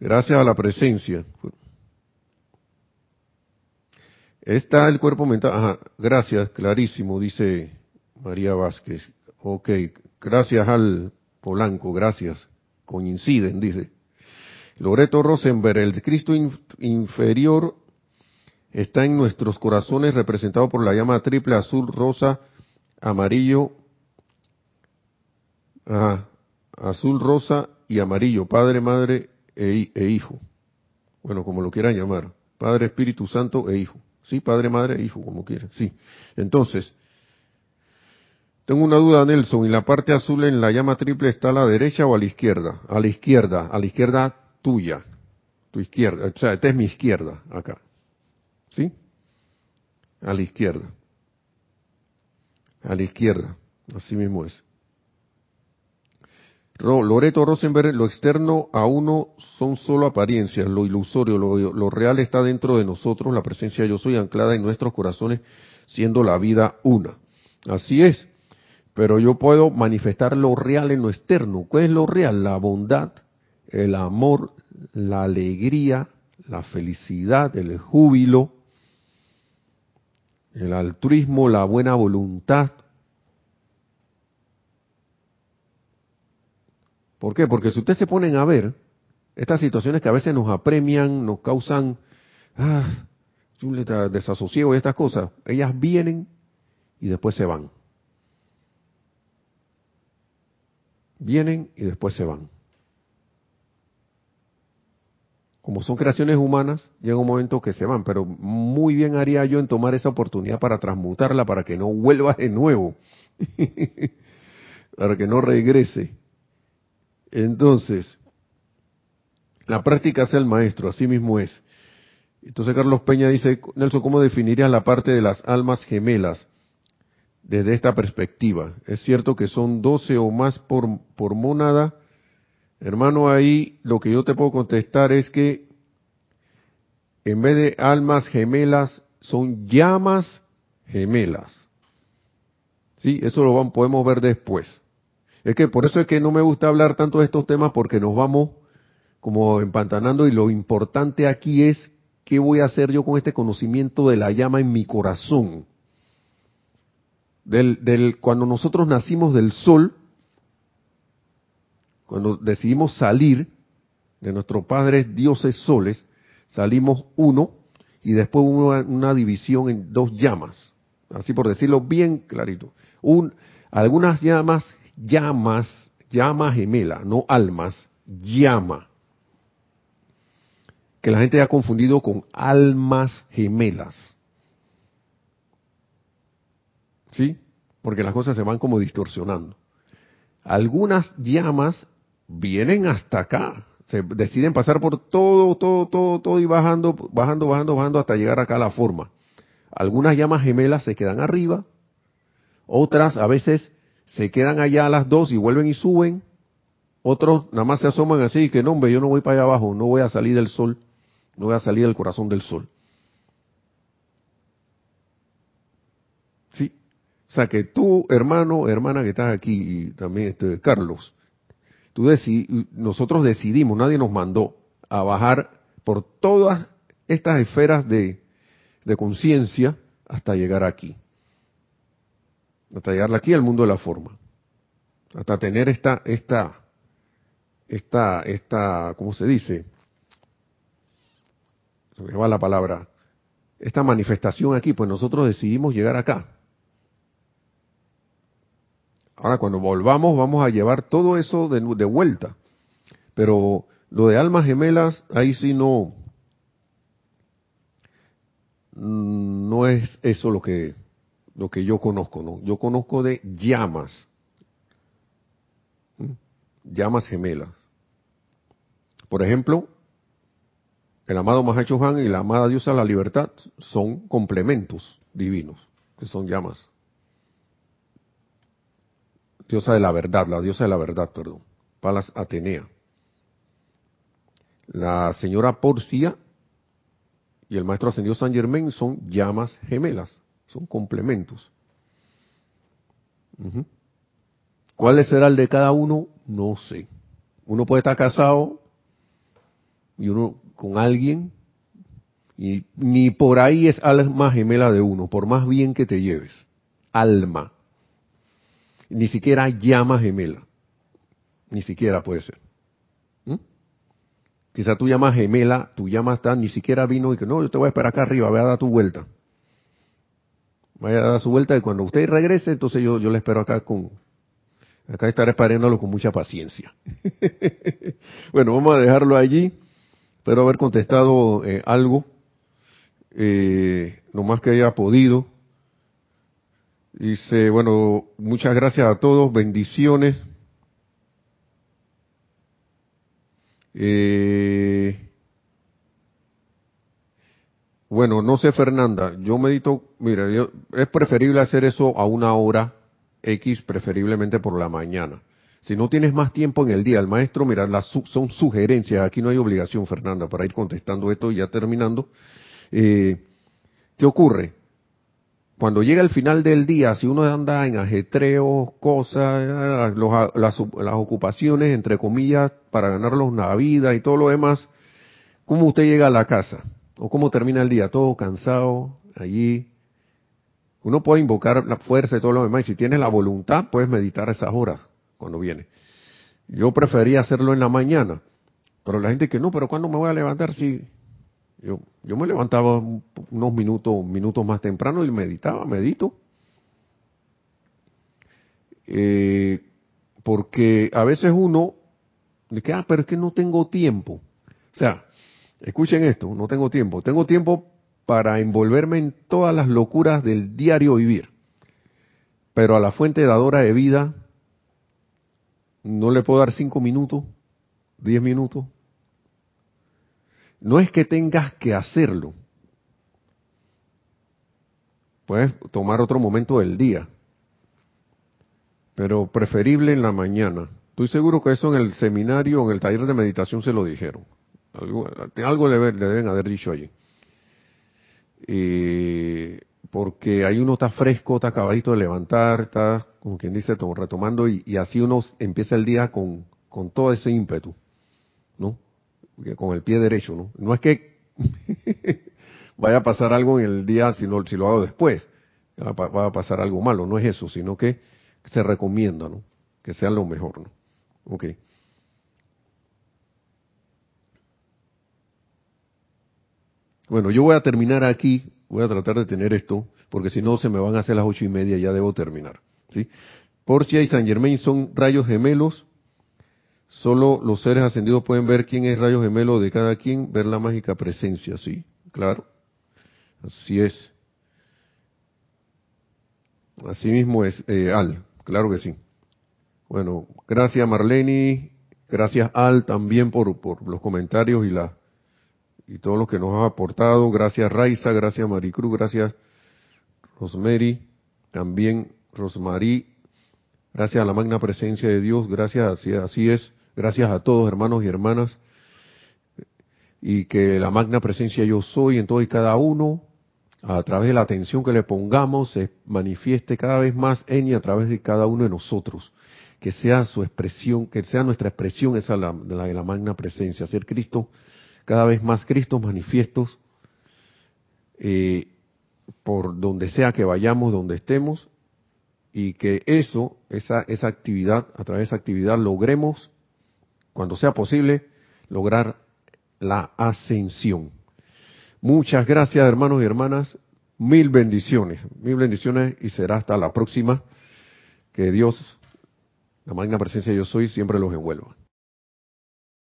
Gracias a la presencia. Está el cuerpo mental. Ajá, gracias, clarísimo, dice María Vázquez. Ok, gracias al Polanco, gracias. Coinciden, dice. Loreto Rosenberg, el Cristo inferior está en nuestros corazones representado por la llama triple azul, rosa, amarillo, azul, rosa y amarillo, Padre, Madre e, e, Hijo. Bueno, como lo quieran llamar. Padre, Espíritu Santo e Hijo. Sí, Padre, Madre Hijo, como quieran. Sí. Entonces, tengo una duda, Nelson. ¿Y la parte azul en la llama triple está a la derecha o a la izquierda? A la izquierda, a la izquierda tuya. Tu izquierda. O sea, esta es mi izquierda, acá. ¿Sí? A la izquierda. A la izquierda. Así mismo es. Loreto Rosenberg, lo externo a uno son solo apariencias, lo ilusorio, lo, real está dentro de nosotros, la presencia yo soy anclada en nuestros corazones, siendo la vida una. Así es, pero yo puedo manifestar lo real en lo externo. ¿Cuál es lo real? La bondad, el amor, la alegría, la felicidad, el júbilo, el altruismo, la buena voluntad. ¿Por qué? Porque si ustedes se ponen a ver, estas situaciones que a veces nos apremian, nos causan ah, desasosiego y estas cosas, ellas vienen y después se van. vienen y después se van. como son creaciones humanas, llega un momento que se van, pero muy bien haría yo en tomar esa oportunidad para transmutarla, para que no vuelva de nuevo, (laughs) para que no regrese. Entonces, la práctica es el maestro, así mismo es. Entonces Carlos Peña dice, Nelson, ¿cómo definirías la parte de las almas gemelas desde esta perspectiva? Es cierto que son 12 o más por, por mónada, Hermano, ahí lo que yo te puedo contestar es que en vez de almas gemelas, son llamas gemelas. Sí, eso lo podemos ver después. Es que por eso es que no me gusta hablar tanto de estos temas porque nos vamos como empantanando y lo importante aquí es qué voy a hacer yo con este conocimiento de la llama en mi corazón. Del, del, cuando nosotros nacimos del sol, cuando decidimos salir de nuestros padres dioses soles, salimos uno y después hubo una, división en dos llamas, así por decirlo bien clarito. Un, algunas llamas, llamas, llama gemela, no almas, llama. Que la gente ha confundido con almas gemelas. ¿Sí? Porque las cosas se van como distorsionando. Algunas llamas vienen hasta acá. Se deciden pasar por todo, todo, todo, todo y bajando, bajando, bajando, bajando hasta llegar acá a la forma. Algunas llamas gemelas se quedan arriba, otras a veces se quedan allá a las dos y vuelven y suben, otros nada más se asoman así que no, hombre, yo no voy para allá abajo, no voy a salir del sol, no voy a salir del corazón del sol. Sí, o sea que tú, hermano, hermana que estás aquí, y también este, Carlos, Tú nosotros decidimos, nadie nos mandó a bajar por todas estas esferas de, de conciencia hasta llegar aquí. Hasta llegar aquí al mundo de la forma. Hasta tener esta, esta, esta, esta, ¿cómo se dice? Se me va la palabra. Esta manifestación aquí, pues nosotros decidimos llegar acá. Ahora, cuando volvamos, vamos a llevar todo eso de, vuelta. Pero lo de almas gemelas, ahí sí no, no es eso lo que, lo que yo conozco, ¿no? Yo conozco de llamas, llamas gemelas. Por ejemplo, el amado Mahacho Han y la amada diosa de la libertad son complementos divinos, que son llamas diosa de la verdad, la diosa de la verdad, perdón, Palas Atenea. La señora Porcia y el maestro ascendido San Germain son llamas gemelas, son complementos. ¿Cuál será el de cada uno? No sé. Uno puede estar casado y uno con alguien y ni por ahí es alma gemela de uno, por más bien que te lleves. Alma ni siquiera llama gemela. Ni siquiera puede ser. ¿Mm? Quizá tú llamas gemela, tu llama está, ni siquiera vino y que no, yo te voy a esperar acá arriba, vaya a dar tu vuelta. Vaya a dar su vuelta y cuando usted regrese, entonces yo, yo le espero acá con, acá estaré esperándolo con mucha paciencia. (laughs) bueno, vamos a dejarlo allí. Espero haber contestado eh, algo, eh, lo más que haya podido. Dice, bueno, muchas gracias a todos, bendiciones. Eh, bueno, no sé Fernanda, yo medito, mira, es preferible hacer eso a una hora X, preferiblemente por la mañana. Si no tienes más tiempo en el día, el maestro, mira, las son sugerencias, aquí no hay obligación, Fernanda, para ir contestando esto y ya terminando. Eh, ¿Qué ocurre? cuando llega el final del día, si uno anda en ajetreo, cosas, las, ocupaciones, entre comillas, para ganarlos la vida y todo lo demás, ¿cómo usted llega a la casa? ¿O cómo termina el día? Todo cansado, allí. Uno puede invocar la fuerza y todo lo demás, y si tienes la voluntad, puedes meditar esas horas, cuando viene. Yo prefería hacerlo en la mañana, pero la gente que no, pero ¿cuándo me voy a levantar si yo, yo me levantaba unos minutos, minutos más temprano y meditaba, medito. Eh, porque a veces uno, de que, ah, pero es que no tengo tiempo. O sea, Escuchen esto, no tengo tiempo. Tengo tiempo para envolverme en todas las locuras del diario vivir. Pero a la fuente dadora de vida no le puedo dar cinco minutos, diez minutos. No es que tengas que hacerlo. Puedes tomar otro momento del día. Pero preferible en la mañana. Estoy seguro que eso en el seminario, en el taller de meditación se lo dijeron. Algo, le, deben haber dicho allí. porque ahí uno está fresco, está acabadito de levantar, está, como quien dice, retomando y, así uno empieza el día con, con todo ese ímpetu, ¿no? Con el pie derecho, ¿no? No es que (laughs) vaya a pasar algo en el día si, si lo hago después, va a pasar algo malo, no es eso, sino que se recomienda, ¿no? Que sea lo mejor, ¿no? Ok. Bueno, yo voy a terminar aquí, voy a tratar de tener esto, porque si no se me van a hacer las ocho y media, ya debo terminar. ¿sí? Porcia y San Germain son rayos gemelos, solo los seres ascendidos pueden ver quién es rayo gemelo de cada quien, ver la mágica presencia, sí, claro, así es. Así mismo es, eh, Al, claro que sí. Bueno, gracias Marlene, gracias Al también por, por los comentarios y la y todo lo que nos ha aportado. Gracias Raiza, gracias Maricruz, gracias Rosemary, también Rosmarí, gracias a la magna presencia de Dios, gracias, así, es, gracias a todos hermanos y hermanas, y que la magna presencia yo soy en todo y cada uno, a través de la atención que le pongamos, se manifieste cada vez más en y a través de cada uno de nosotros. Que sea su expresión, que sea nuestra expresión esa la, la de la magna presencia, ser Cristo cada vez más Cristos manifiestos eh, por donde sea que vayamos, donde estemos, y que eso, esa, esa actividad, a través de esa actividad logremos, cuando sea posible, lograr la ascensión. Muchas gracias hermanos y hermanas, mil bendiciones, mil bendiciones y será hasta la próxima. Que Dios, la magna presencia yo soy, siempre los envuelva.